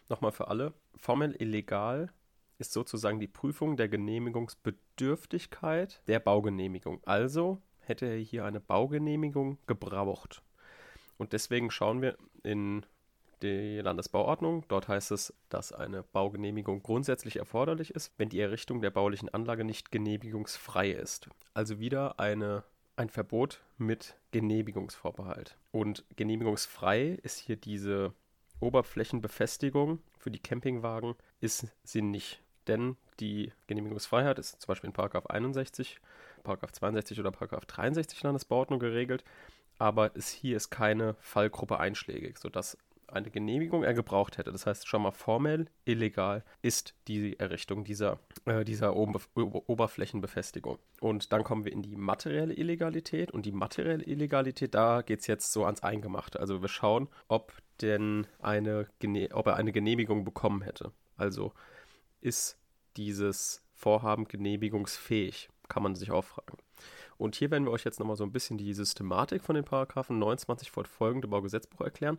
Nochmal für alle. Formell illegal ist sozusagen die Prüfung der Genehmigungsbedürftigkeit der Baugenehmigung. Also hätte er hier eine Baugenehmigung gebraucht. Und deswegen schauen wir in die Landesbauordnung. Dort heißt es, dass eine Baugenehmigung grundsätzlich erforderlich ist, wenn die Errichtung der baulichen Anlage nicht genehmigungsfrei ist. Also wieder eine, ein Verbot mit Genehmigungsvorbehalt. Und genehmigungsfrei ist hier diese Oberflächenbefestigung für die Campingwagen ist sie nicht. Denn die Genehmigungsfreiheit ist zum Beispiel in Paragraph 61, Paragraph 62 oder Paragraph 63 Landesbauordnung geregelt, aber ist, hier ist keine Fallgruppe einschlägig, sodass eine Genehmigung er gebraucht hätte. Das heißt, schon mal formell illegal ist die Errichtung dieser, äh, dieser Ober Oberflächenbefestigung. Und dann kommen wir in die materielle Illegalität. Und die materielle Illegalität, da geht es jetzt so ans Eingemachte. Also wir schauen, ob denn eine, ob er eine Genehmigung bekommen hätte. Also ist dieses Vorhaben genehmigungsfähig, kann man sich auch fragen. Und hier werden wir euch jetzt nochmal so ein bisschen die Systematik von den Paragraphen 29 fortfolgende Baugesetzbuch erklären.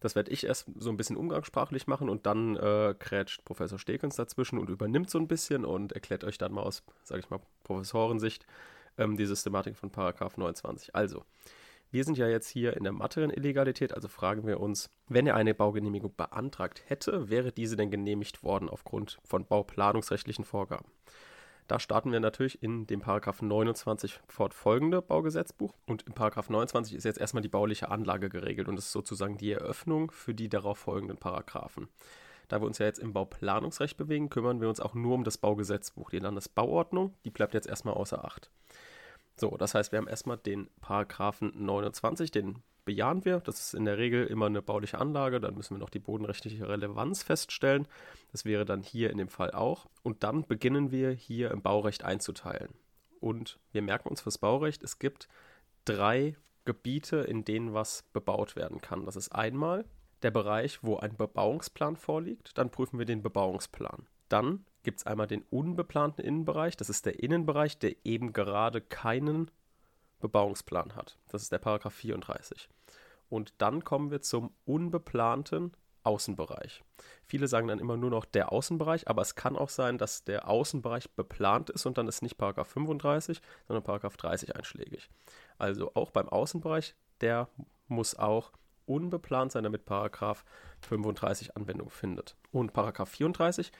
Das werde ich erst so ein bisschen umgangssprachlich machen und dann äh, krätscht Professor Stekens dazwischen und übernimmt so ein bisschen und erklärt euch dann mal aus, sage ich mal, Professorensicht ähm, die Systematik von Paragraph 29. Also, wir sind ja jetzt hier in der materiellen Illegalität, also fragen wir uns, wenn er eine Baugenehmigung beantragt hätte, wäre diese denn genehmigt worden aufgrund von bauplanungsrechtlichen Vorgaben? Da starten wir natürlich in dem Paragraph 29 fortfolgende Baugesetzbuch. Und im Paragraph 29 ist jetzt erstmal die bauliche Anlage geregelt und das ist sozusagen die Eröffnung für die darauf folgenden Paragraphen. Da wir uns ja jetzt im Bauplanungsrecht bewegen, kümmern wir uns auch nur um das Baugesetzbuch. Die Landesbauordnung, die bleibt jetzt erstmal außer Acht. So, das heißt, wir haben erstmal den Paragraphen 29, den bejahen wir. Das ist in der Regel immer eine bauliche Anlage. Dann müssen wir noch die bodenrechtliche Relevanz feststellen. Das wäre dann hier in dem Fall auch. Und dann beginnen wir hier im Baurecht einzuteilen. Und wir merken uns fürs Baurecht, es gibt drei Gebiete, in denen was bebaut werden kann. Das ist einmal der Bereich, wo ein Bebauungsplan vorliegt. Dann prüfen wir den Bebauungsplan. Dann gibt es einmal den unbeplanten Innenbereich. Das ist der Innenbereich, der eben gerade keinen Bebauungsplan hat. Das ist der Paragraph 34. Und dann kommen wir zum unbeplanten Außenbereich. Viele sagen dann immer nur noch der Außenbereich, aber es kann auch sein, dass der Außenbereich beplant ist und dann ist nicht Paragraph 35, sondern Paragraph 30 einschlägig. Also auch beim Außenbereich, der muss auch unbeplant sein, damit Paragraph 35 Anwendung findet. Und Paragraph 34,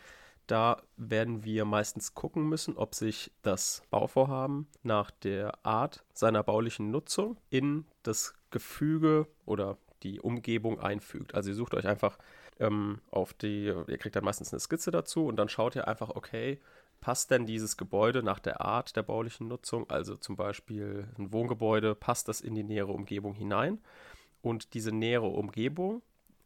da werden wir meistens gucken müssen, ob sich das Bauvorhaben nach der Art seiner baulichen Nutzung in das Gefüge oder die Umgebung einfügt. Also ihr sucht euch einfach ähm, auf die, ihr kriegt dann meistens eine Skizze dazu und dann schaut ihr einfach, okay, passt denn dieses Gebäude nach der Art der baulichen Nutzung, also zum Beispiel ein Wohngebäude, passt das in die nähere Umgebung hinein? Und diese nähere Umgebung,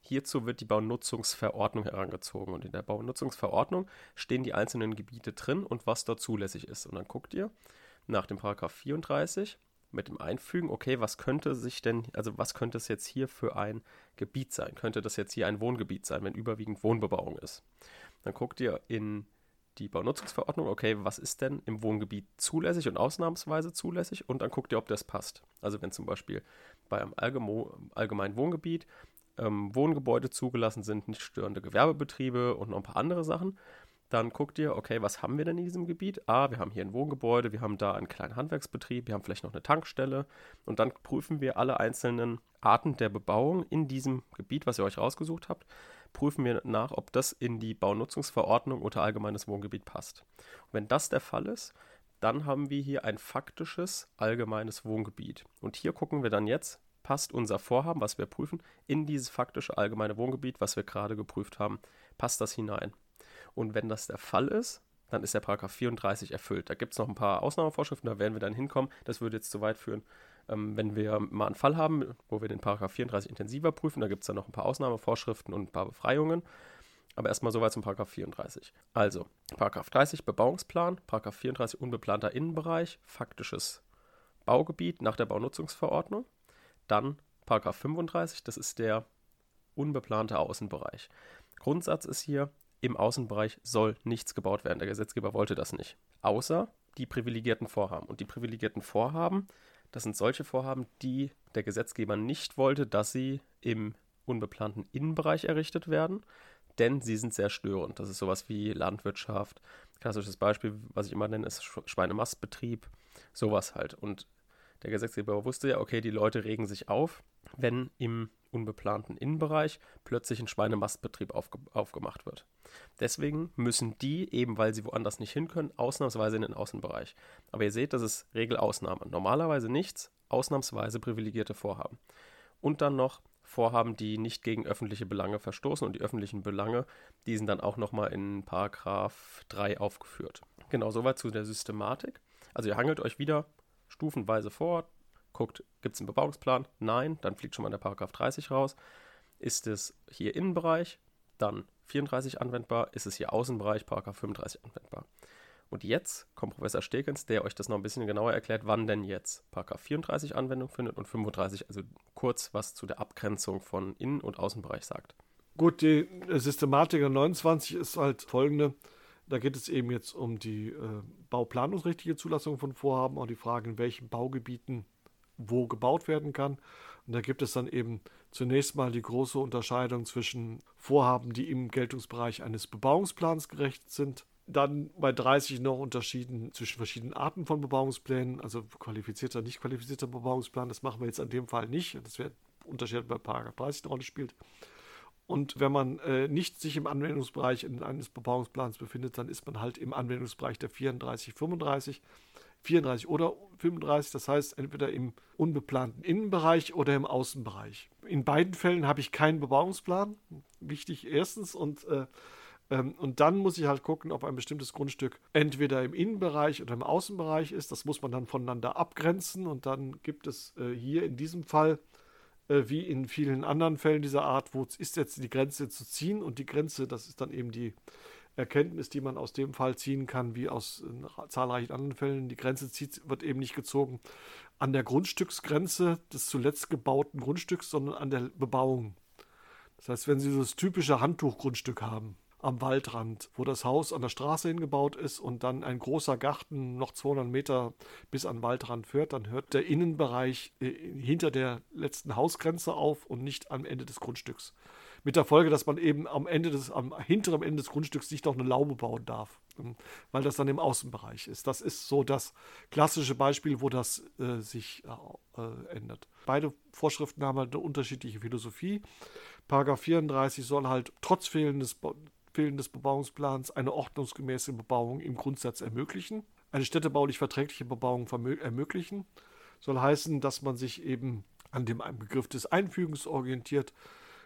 hierzu wird die Baunutzungsverordnung herangezogen. Und in der Baunutzungsverordnung stehen die einzelnen Gebiete drin und was dort zulässig ist. Und dann guckt ihr nach dem Paragraph 34 mit dem Einfügen, okay, was könnte sich denn, also was könnte es jetzt hier für ein Gebiet sein? Könnte das jetzt hier ein Wohngebiet sein, wenn überwiegend Wohnbebauung ist? Dann guckt ihr in die Baunutzungsverordnung, okay, was ist denn im Wohngebiet zulässig und ausnahmsweise zulässig? Und dann guckt ihr, ob das passt. Also wenn zum Beispiel bei einem allgemeinen Wohngebiet ähm, Wohngebäude zugelassen sind, nicht störende Gewerbebetriebe und noch ein paar andere Sachen, dann guckt ihr, okay, was haben wir denn in diesem Gebiet? Ah, wir haben hier ein Wohngebäude, wir haben da einen kleinen Handwerksbetrieb, wir haben vielleicht noch eine Tankstelle und dann prüfen wir alle einzelnen Arten der Bebauung in diesem Gebiet, was ihr euch rausgesucht habt, prüfen wir nach, ob das in die Baunutzungsverordnung unter allgemeines Wohngebiet passt. Und wenn das der Fall ist, dann haben wir hier ein faktisches allgemeines Wohngebiet. Und hier gucken wir dann jetzt, passt unser Vorhaben, was wir prüfen, in dieses faktische allgemeine Wohngebiet, was wir gerade geprüft haben, passt das hinein. Und wenn das der Fall ist, dann ist der Paragraph 34 erfüllt. Da gibt es noch ein paar Ausnahmevorschriften, da werden wir dann hinkommen. Das würde jetzt zu weit führen. Ähm, wenn wir mal einen Fall haben, wo wir den Paragraph 34 intensiver prüfen, da gibt es dann noch ein paar Ausnahmevorschriften und ein paar Befreiungen. Aber erstmal soweit zum Paragraph 34. Also, Paragraph 30 Bebauungsplan, Paragraph 34 unbeplanter Innenbereich, faktisches Baugebiet nach der Baunutzungsverordnung. Dann Paragraph 35, das ist der unbeplante Außenbereich. Grundsatz ist hier, im Außenbereich soll nichts gebaut werden. Der Gesetzgeber wollte das nicht. Außer die privilegierten Vorhaben. Und die privilegierten Vorhaben, das sind solche Vorhaben, die der Gesetzgeber nicht wollte, dass sie im unbeplanten Innenbereich errichtet werden, denn sie sind sehr störend. Das ist sowas wie Landwirtschaft. Klassisches Beispiel, was ich immer nenne, ist Schweinemastbetrieb. Sowas halt. Und der Gesetzgeber wusste ja, okay, die Leute regen sich auf, wenn im unbeplanten Innenbereich plötzlich ein Schweinemastbetrieb aufge aufgemacht wird. Deswegen müssen die, eben weil sie woanders nicht hin können, ausnahmsweise in den Außenbereich. Aber ihr seht, das ist Regelausnahme. Normalerweise nichts, ausnahmsweise privilegierte Vorhaben. Und dann noch Vorhaben, die nicht gegen öffentliche Belange verstoßen und die öffentlichen Belange, die sind dann auch nochmal in Paragraph 3 aufgeführt. Genau, soweit zu der Systematik. Also ihr hangelt euch wieder stufenweise vor, guckt, gibt es einen Bebauungsplan? Nein, dann fliegt schon mal der Paragraph 30 raus. Ist es hier Innenbereich? Dann 34 anwendbar. Ist es hier Außenbereich? Paragraph 35 anwendbar. Und jetzt kommt Professor Stekens, der euch das noch ein bisschen genauer erklärt, wann denn jetzt Paragraph 34 Anwendung findet und 35, also kurz was zu der Abgrenzung von Innen- und Außenbereich sagt. Gut, die Systematik 29 ist halt folgende. Da geht es eben jetzt um die äh, bauplanungsrechtliche Zulassung von Vorhaben und die Frage, in welchen Baugebieten wo gebaut werden kann. Und da gibt es dann eben zunächst mal die große Unterscheidung zwischen Vorhaben, die im Geltungsbereich eines Bebauungsplans gerecht sind. Dann bei 30 noch Unterschieden zwischen verschiedenen Arten von Bebauungsplänen, also qualifizierter, nicht qualifizierter Bebauungsplan. Das machen wir jetzt an dem Fall nicht. Das wird unterschieden bei Paragraph 30 eine Rolle spielt. Und wenn man äh, nicht sich im Anwendungsbereich eines Bebauungsplans befindet, dann ist man halt im Anwendungsbereich der 34, 35. 34 oder 35, das heißt entweder im unbeplanten Innenbereich oder im Außenbereich. In beiden Fällen habe ich keinen Bebauungsplan, wichtig erstens und äh, ähm, und dann muss ich halt gucken, ob ein bestimmtes Grundstück entweder im Innenbereich oder im Außenbereich ist. Das muss man dann voneinander abgrenzen. Und dann gibt es äh, hier in diesem Fall, äh, wie in vielen anderen Fällen dieser Art, wo ist jetzt die Grenze zu ziehen. Und die Grenze, das ist dann eben die Erkenntnis, die man aus dem Fall ziehen kann, wie aus äh, zahlreichen anderen Fällen. Die Grenze zieht, wird eben nicht gezogen an der Grundstücksgrenze des zuletzt gebauten Grundstücks, sondern an der Bebauung. Das heißt, wenn Sie so das typische Handtuchgrundstück haben, am Waldrand, wo das Haus an der Straße hingebaut ist und dann ein großer Garten noch 200 Meter bis an den Waldrand führt, dann hört der Innenbereich äh, hinter der letzten Hausgrenze auf und nicht am Ende des Grundstücks. Mit der Folge, dass man eben am Ende des, am hinteren Ende des Grundstücks nicht noch eine Laube bauen darf, ähm, weil das dann im Außenbereich ist. Das ist so das klassische Beispiel, wo das äh, sich äh, ändert. Beide Vorschriften haben halt eine unterschiedliche Philosophie. Paragraph 34 soll halt trotz fehlendes, fehlendes Bebauungsplans eine ordnungsgemäße Bebauung im Grundsatz ermöglichen, eine städtebaulich verträgliche Bebauung ermöglichen. Soll heißen, dass man sich eben an dem Begriff des Einfügens orientiert,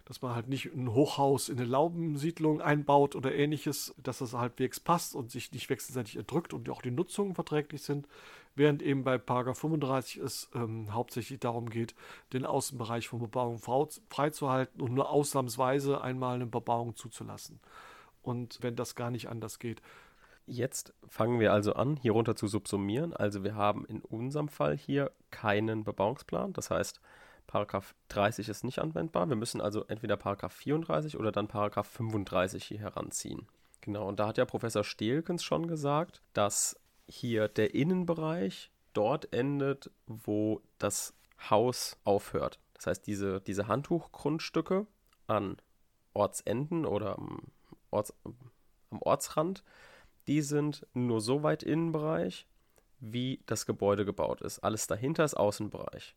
dass man halt nicht ein Hochhaus in eine Laubensiedlung einbaut oder ähnliches, dass das halbwegs passt und sich nicht wechselseitig erdrückt und auch die Nutzungen verträglich sind, während eben bei Paragraph 35 es ähm, hauptsächlich darum geht, den Außenbereich von Bebauung freizuhalten und nur ausnahmsweise einmal eine Bebauung zuzulassen. Und wenn das gar nicht anders geht. Jetzt fangen wir also an, hier runter zu subsumieren. Also wir haben in unserem Fall hier keinen Bebauungsplan. Das heißt, Paragraph 30 ist nicht anwendbar. Wir müssen also entweder Paragraph 34 oder dann Paragraph 35 hier heranziehen. Genau, und da hat ja Professor Stehlkens schon gesagt, dass hier der Innenbereich dort endet, wo das Haus aufhört. Das heißt, diese, diese Handtuchgrundstücke an Ortsenden oder am, Orts, am Ortsrand, die sind nur so weit Innenbereich, wie das Gebäude gebaut ist. Alles dahinter ist Außenbereich.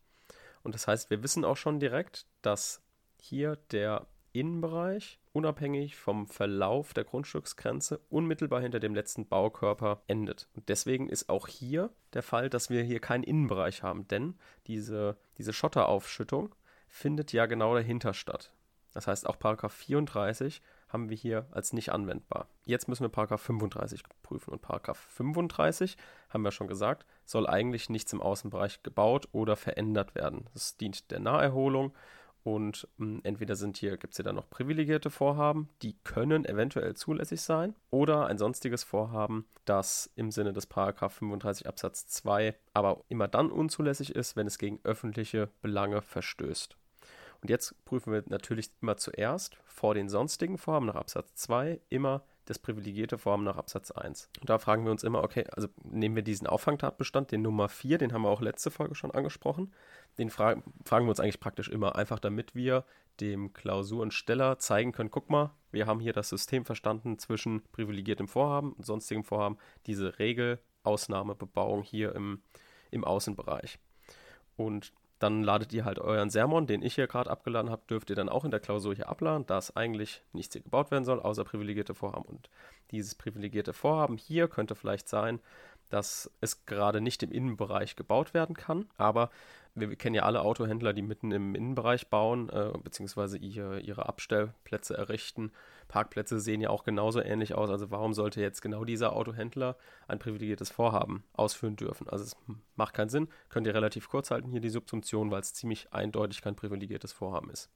Und das heißt, wir wissen auch schon direkt, dass hier der Innenbereich unabhängig vom Verlauf der Grundstücksgrenze unmittelbar hinter dem letzten Baukörper endet. Und deswegen ist auch hier der Fall, dass wir hier keinen Innenbereich haben, denn diese, diese Schotteraufschüttung findet ja genau dahinter statt. Das heißt, auch Paragraph 34 haben wir hier als nicht anwendbar. Jetzt müssen wir Paragraph 35 prüfen und Paragraph 35, haben wir schon gesagt, soll eigentlich nichts im Außenbereich gebaut oder verändert werden. Das dient der Naherholung und mh, hm, entweder sind hier, gibt es hier dann noch privilegierte Vorhaben, die können eventuell zulässig sein, oder ein sonstiges Vorhaben, das im Sinne des Paragraph 35 Absatz 2 aber immer dann unzulässig ist, wenn es gegen öffentliche Belange verstößt. Und jetzt prüfen wir natürlich immer zuerst vor den sonstigen Vorhaben nach Absatz 2 immer das privilegierte Vorhaben nach Absatz 1. Und da fragen wir uns immer, okay, also nehmen wir diesen Auffangtatbestand, den Nummer 4, den haben wir auch letzte Folge schon angesprochen. Den fra fragen wir uns eigentlich praktisch immer, einfach damit wir dem Klausurensteller zeigen können, guck mal, wir haben hier das System verstanden zwischen privilegiertem Vorhaben und sonstigem Vorhaben, diese Regel, Ausnahmebebauung hier im, im Außenbereich. Und dann ladet ihr halt euren Sermon, den ich hier gerade abgeladen habe, dürft ihr dann auch in der Klausur hier abladen, dass eigentlich nichts hier gebaut werden soll, außer privilegierte Vorhaben. Und dieses privilegierte Vorhaben hier könnte vielleicht sein, dass es gerade nicht im Innenbereich gebaut werden kann, aber wir, wir kennen ja alle Autohändler, die mitten im Innenbereich bauen, äh, beziehungsweise ihr, ihre Abstellplätze errichten. Parkplätze sehen ja auch genauso ähnlich aus. Also warum sollte jetzt genau dieser Autohändler ein privilegiertes Vorhaben ausführen dürfen? Also es macht keinen Sinn. Könnt ihr relativ kurz halten hier die Subsumption, weil es ziemlich eindeutig kein privilegiertes Vorhaben ist.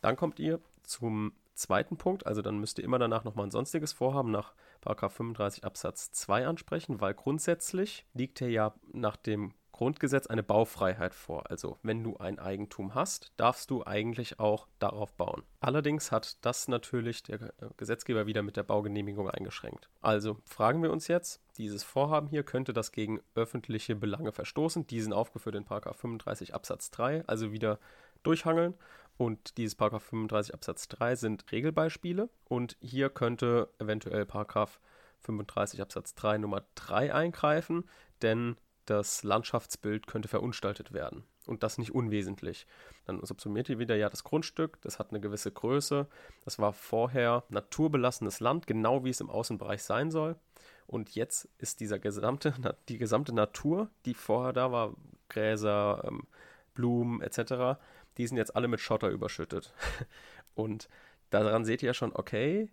Dann kommt ihr zum zweiten Punkt, also dann müsst ihr immer danach nochmal ein sonstiges Vorhaben nach 35 Absatz 2 ansprechen, weil grundsätzlich liegt hier ja nach dem Grundgesetz eine Baufreiheit vor. Also wenn du ein Eigentum hast, darfst du eigentlich auch darauf bauen. Allerdings hat das natürlich der Gesetzgeber wieder mit der Baugenehmigung eingeschränkt. Also fragen wir uns jetzt, dieses Vorhaben hier könnte das gegen öffentliche Belange verstoßen. Die sind aufgeführt in 35 Absatz 3, also wieder durchhangeln. Und dieses 35 Absatz 3 sind Regelbeispiele. Und hier könnte eventuell 35 Absatz 3 Nummer 3 eingreifen, denn das Landschaftsbild könnte verunstaltet werden. Und das nicht unwesentlich. Dann subsumiert ihr wieder ja das Grundstück, das hat eine gewisse Größe. Das war vorher naturbelassenes Land, genau wie es im Außenbereich sein soll. Und jetzt ist dieser gesamte, die gesamte Natur, die vorher da war, Gräser, ähm, Blumen etc., die sind jetzt alle mit Schotter überschüttet. Und daran seht ihr ja schon, okay,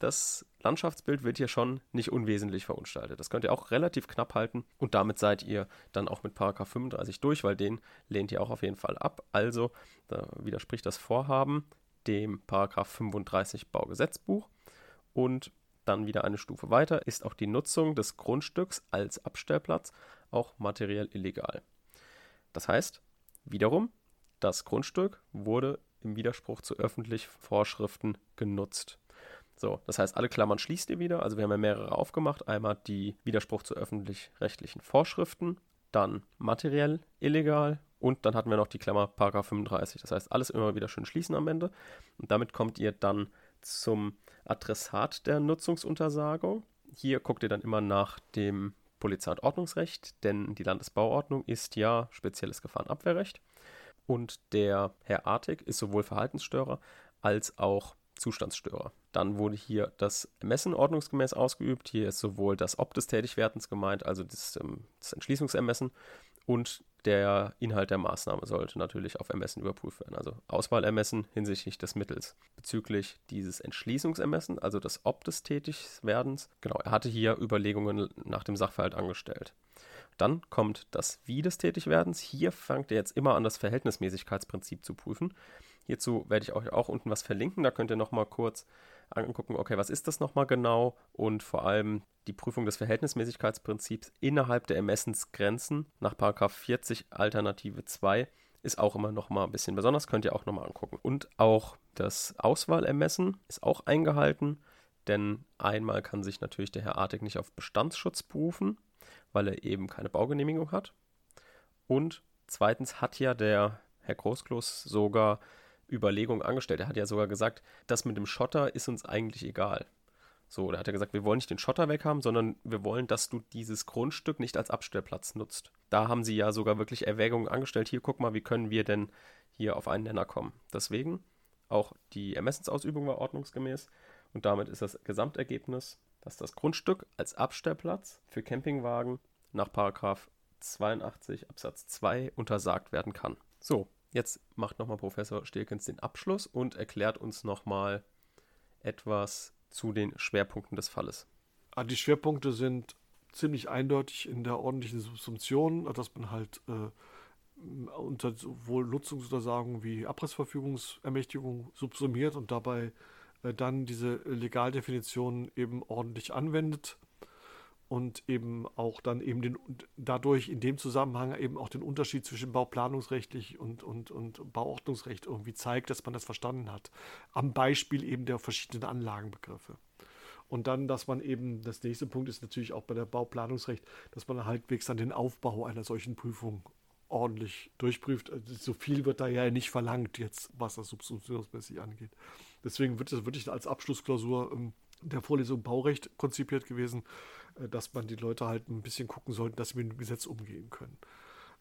das Landschaftsbild wird hier schon nicht unwesentlich verunstaltet. Das könnt ihr auch relativ knapp halten und damit seid ihr dann auch mit Paragraph 35 durch, weil den lehnt ihr auch auf jeden Fall ab. Also da widerspricht das Vorhaben dem Paragraph 35 Baugesetzbuch und dann wieder eine Stufe weiter ist auch die Nutzung des Grundstücks als Abstellplatz auch materiell illegal. Das heißt, wiederum, das Grundstück wurde im Widerspruch zu öffentlichen Vorschriften genutzt. So, das heißt, alle Klammern schließt ihr wieder. Also wir haben ja mehrere aufgemacht. Einmal die Widerspruch zu öffentlich-rechtlichen Vorschriften, dann materiell illegal Und dann hatten wir noch die Klammer Paragraph 35. Das heißt, alles immer wieder schön schließen am Ende. Und damit kommt ihr dann zum Adressat der Nutzungsuntersagung. Hier guckt ihr dann immer nach dem Polizei- und Ordnungsrecht, denn die Landesbauordnung ist ja spezielles Gefahrenabwehrrecht. Und der Herr Artig ist sowohl Verhaltensstörer als auch Zustandsstörer. Dann wurde hier das Ermessen ordnungsgemäß ausgeübt. Hier ist sowohl das Ob des Tätigwerdens gemeint, also das, ähm, das Entschließungsermessen, und der Inhalt der Maßnahme sollte natürlich auf Ermessen überprüft werden. Also Auswahlermessen hinsichtlich des Mittels. Bezüglich dieses Entschließungsermessen, also das Ob des Tätigwerdens, genau, er hatte hier Überlegungen nach dem Sachverhalt angestellt. Dann kommt das Wie des Tätigwerdens. Hier fängt er jetzt immer an, das Verhältnismäßigkeitsprinzip zu prüfen. Hierzu werde ich euch auch unten was verlinken. Da könnt ihr nochmal kurz angucken, okay, was ist das nochmal genau? Und vor allem die Prüfung des Verhältnismäßigkeitsprinzips innerhalb der Ermessensgrenzen nach 40 Alternative 2 ist auch immer nochmal ein bisschen besonders, könnt ihr auch nochmal angucken. Und auch das Auswahlermessen ist auch eingehalten, denn einmal kann sich natürlich der Herr Artig nicht auf Bestandsschutz berufen, weil er eben keine Baugenehmigung hat. Und zweitens hat ja der Herr Großkloß sogar Überlegungen angestellt. Er hat ja sogar gesagt, das mit dem Schotter ist uns eigentlich egal. So, da hat er gesagt, wir wollen nicht den Schotter weghaben, sondern wir wollen, dass du dieses Grundstück nicht als Abstellplatz nutzt. Da haben sie ja sogar wirklich Erwägungen angestellt. Hier, guck mal, wie können wir denn hier auf einen Nenner kommen. Deswegen, auch die Ermessensausübung war ordnungsgemäß. Und damit ist das Gesamtergebnis, dass das Grundstück als Abstellplatz für Campingwagen nach 82 Absatz 2 untersagt werden kann. So, Jetzt macht nochmal Professor Stilkens den Abschluss und erklärt uns nochmal etwas zu den Schwerpunkten des Falles. Ah, die Schwerpunkte sind ziemlich eindeutig in der ordentlichen Subsumption, dass man halt äh, unter sowohl Nutzungsuntersagung wie Abrissverfügungsermächtigung subsumiert und dabei äh, dann diese Legaldefinition eben ordentlich anwendet und eben auch dann eben den, dadurch in dem Zusammenhang eben auch den Unterschied zwischen bauplanungsrechtlich und, und, und Bauordnungsrecht irgendwie zeigt, dass man das verstanden hat. Am Beispiel eben der verschiedenen Anlagenbegriffe. Und dann, dass man eben, das nächste Punkt ist natürlich auch bei der Bauplanungsrecht, dass man halbwegs dann den Aufbau einer solchen Prüfung ordentlich durchprüft. Also so viel wird da ja nicht verlangt jetzt, was das subsumptionsmäßig angeht. Deswegen wird das wirklich als Abschlussklausur ähm, der Vorlesung Baurecht konzipiert gewesen, dass man die Leute halt ein bisschen gucken sollte, dass sie mit dem Gesetz umgehen können.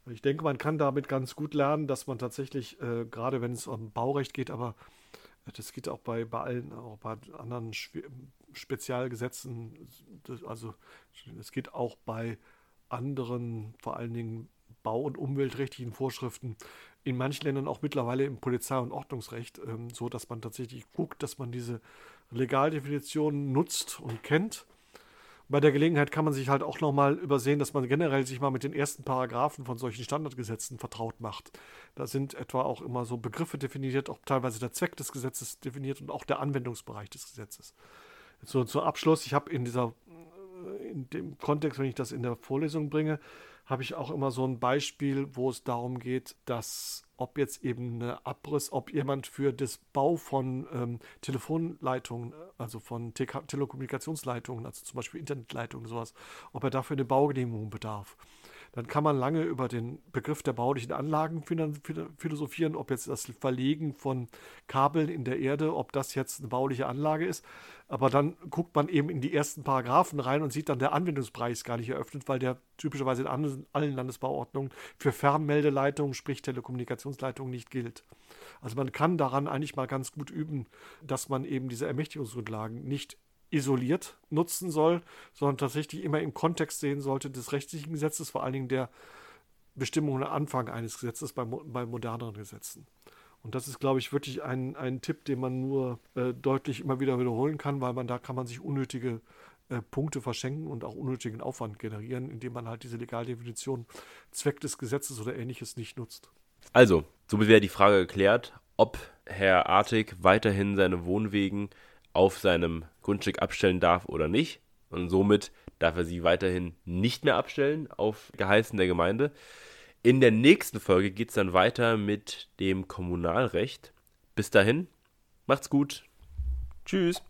Ich denke, man kann damit ganz gut lernen, dass man tatsächlich, äh, gerade wenn es um Baurecht geht, aber äh, das geht auch bei, bei allen, auch bei anderen Spezialgesetzen, das, also es geht auch bei anderen, vor allen Dingen bau- und umweltrechtlichen Vorschriften, in manchen Ländern auch mittlerweile im Polizei- und Ordnungsrecht, ähm, so dass man tatsächlich guckt, dass man diese Legaldefinitionen nutzt und kennt. Bei der Gelegenheit kann man sich halt auch nochmal übersehen, dass man generell sich mal mit den ersten Paragraphen von solchen Standardgesetzen vertraut macht. Da sind etwa auch immer so Begriffe definiert, auch teilweise der Zweck des Gesetzes definiert und auch der Anwendungsbereich des Gesetzes. So, zum Abschluss, ich habe in dieser, in dem Kontext, wenn ich das in der Vorlesung bringe, habe ich auch immer so ein Beispiel, wo es darum geht, dass ob jetzt eben eine Abriss, ob jemand für das Bau von ähm, Telefonleitungen, also von Te Telekommunikationsleitungen, also zum Beispiel Internetleitungen, sowas, ob er dafür eine Baugenehmigung bedarf dann kann man lange über den Begriff der baulichen Anlagen philosophieren, ob jetzt das Verlegen von Kabeln in der Erde, ob das jetzt eine bauliche Anlage ist. Aber dann guckt man eben in die ersten Paragraphen rein und sieht dann, der Anwendungsbereich ist gar nicht eröffnet, weil der typischerweise in allen Landesbauordnungen für Fernmeldeleitungen, sprich Telekommunikationsleitungen, nicht gilt. Also man kann daran eigentlich mal ganz gut üben, dass man eben diese Ermächtigungsgrundlagen nicht isoliert nutzen soll, sondern tatsächlich immer im Kontext sehen sollte des rechtlichen Gesetzes, vor allen Dingen der Bestimmungen am Anfang eines Gesetzes bei, bei moderneren Gesetzen. Und das ist, glaube ich, wirklich ein, ein Tipp, den man nur äh, deutlich immer wieder wiederholen kann, weil man da kann man sich unnötige äh, Punkte verschenken und auch unnötigen Aufwand generieren, indem man halt diese Legaldefinition Zweck des Gesetzes oder ähnliches nicht nutzt. Also, somit wäre die Frage geklärt, ob Herr Artig weiterhin seine Wohnwegen auf seinem Grundstück abstellen darf oder nicht. Und somit darf er sie weiterhin nicht mehr abstellen auf Geheißen der Gemeinde. In der nächsten Folge geht es dann weiter mit dem Kommunalrecht. Bis dahin, macht's gut. Tschüss.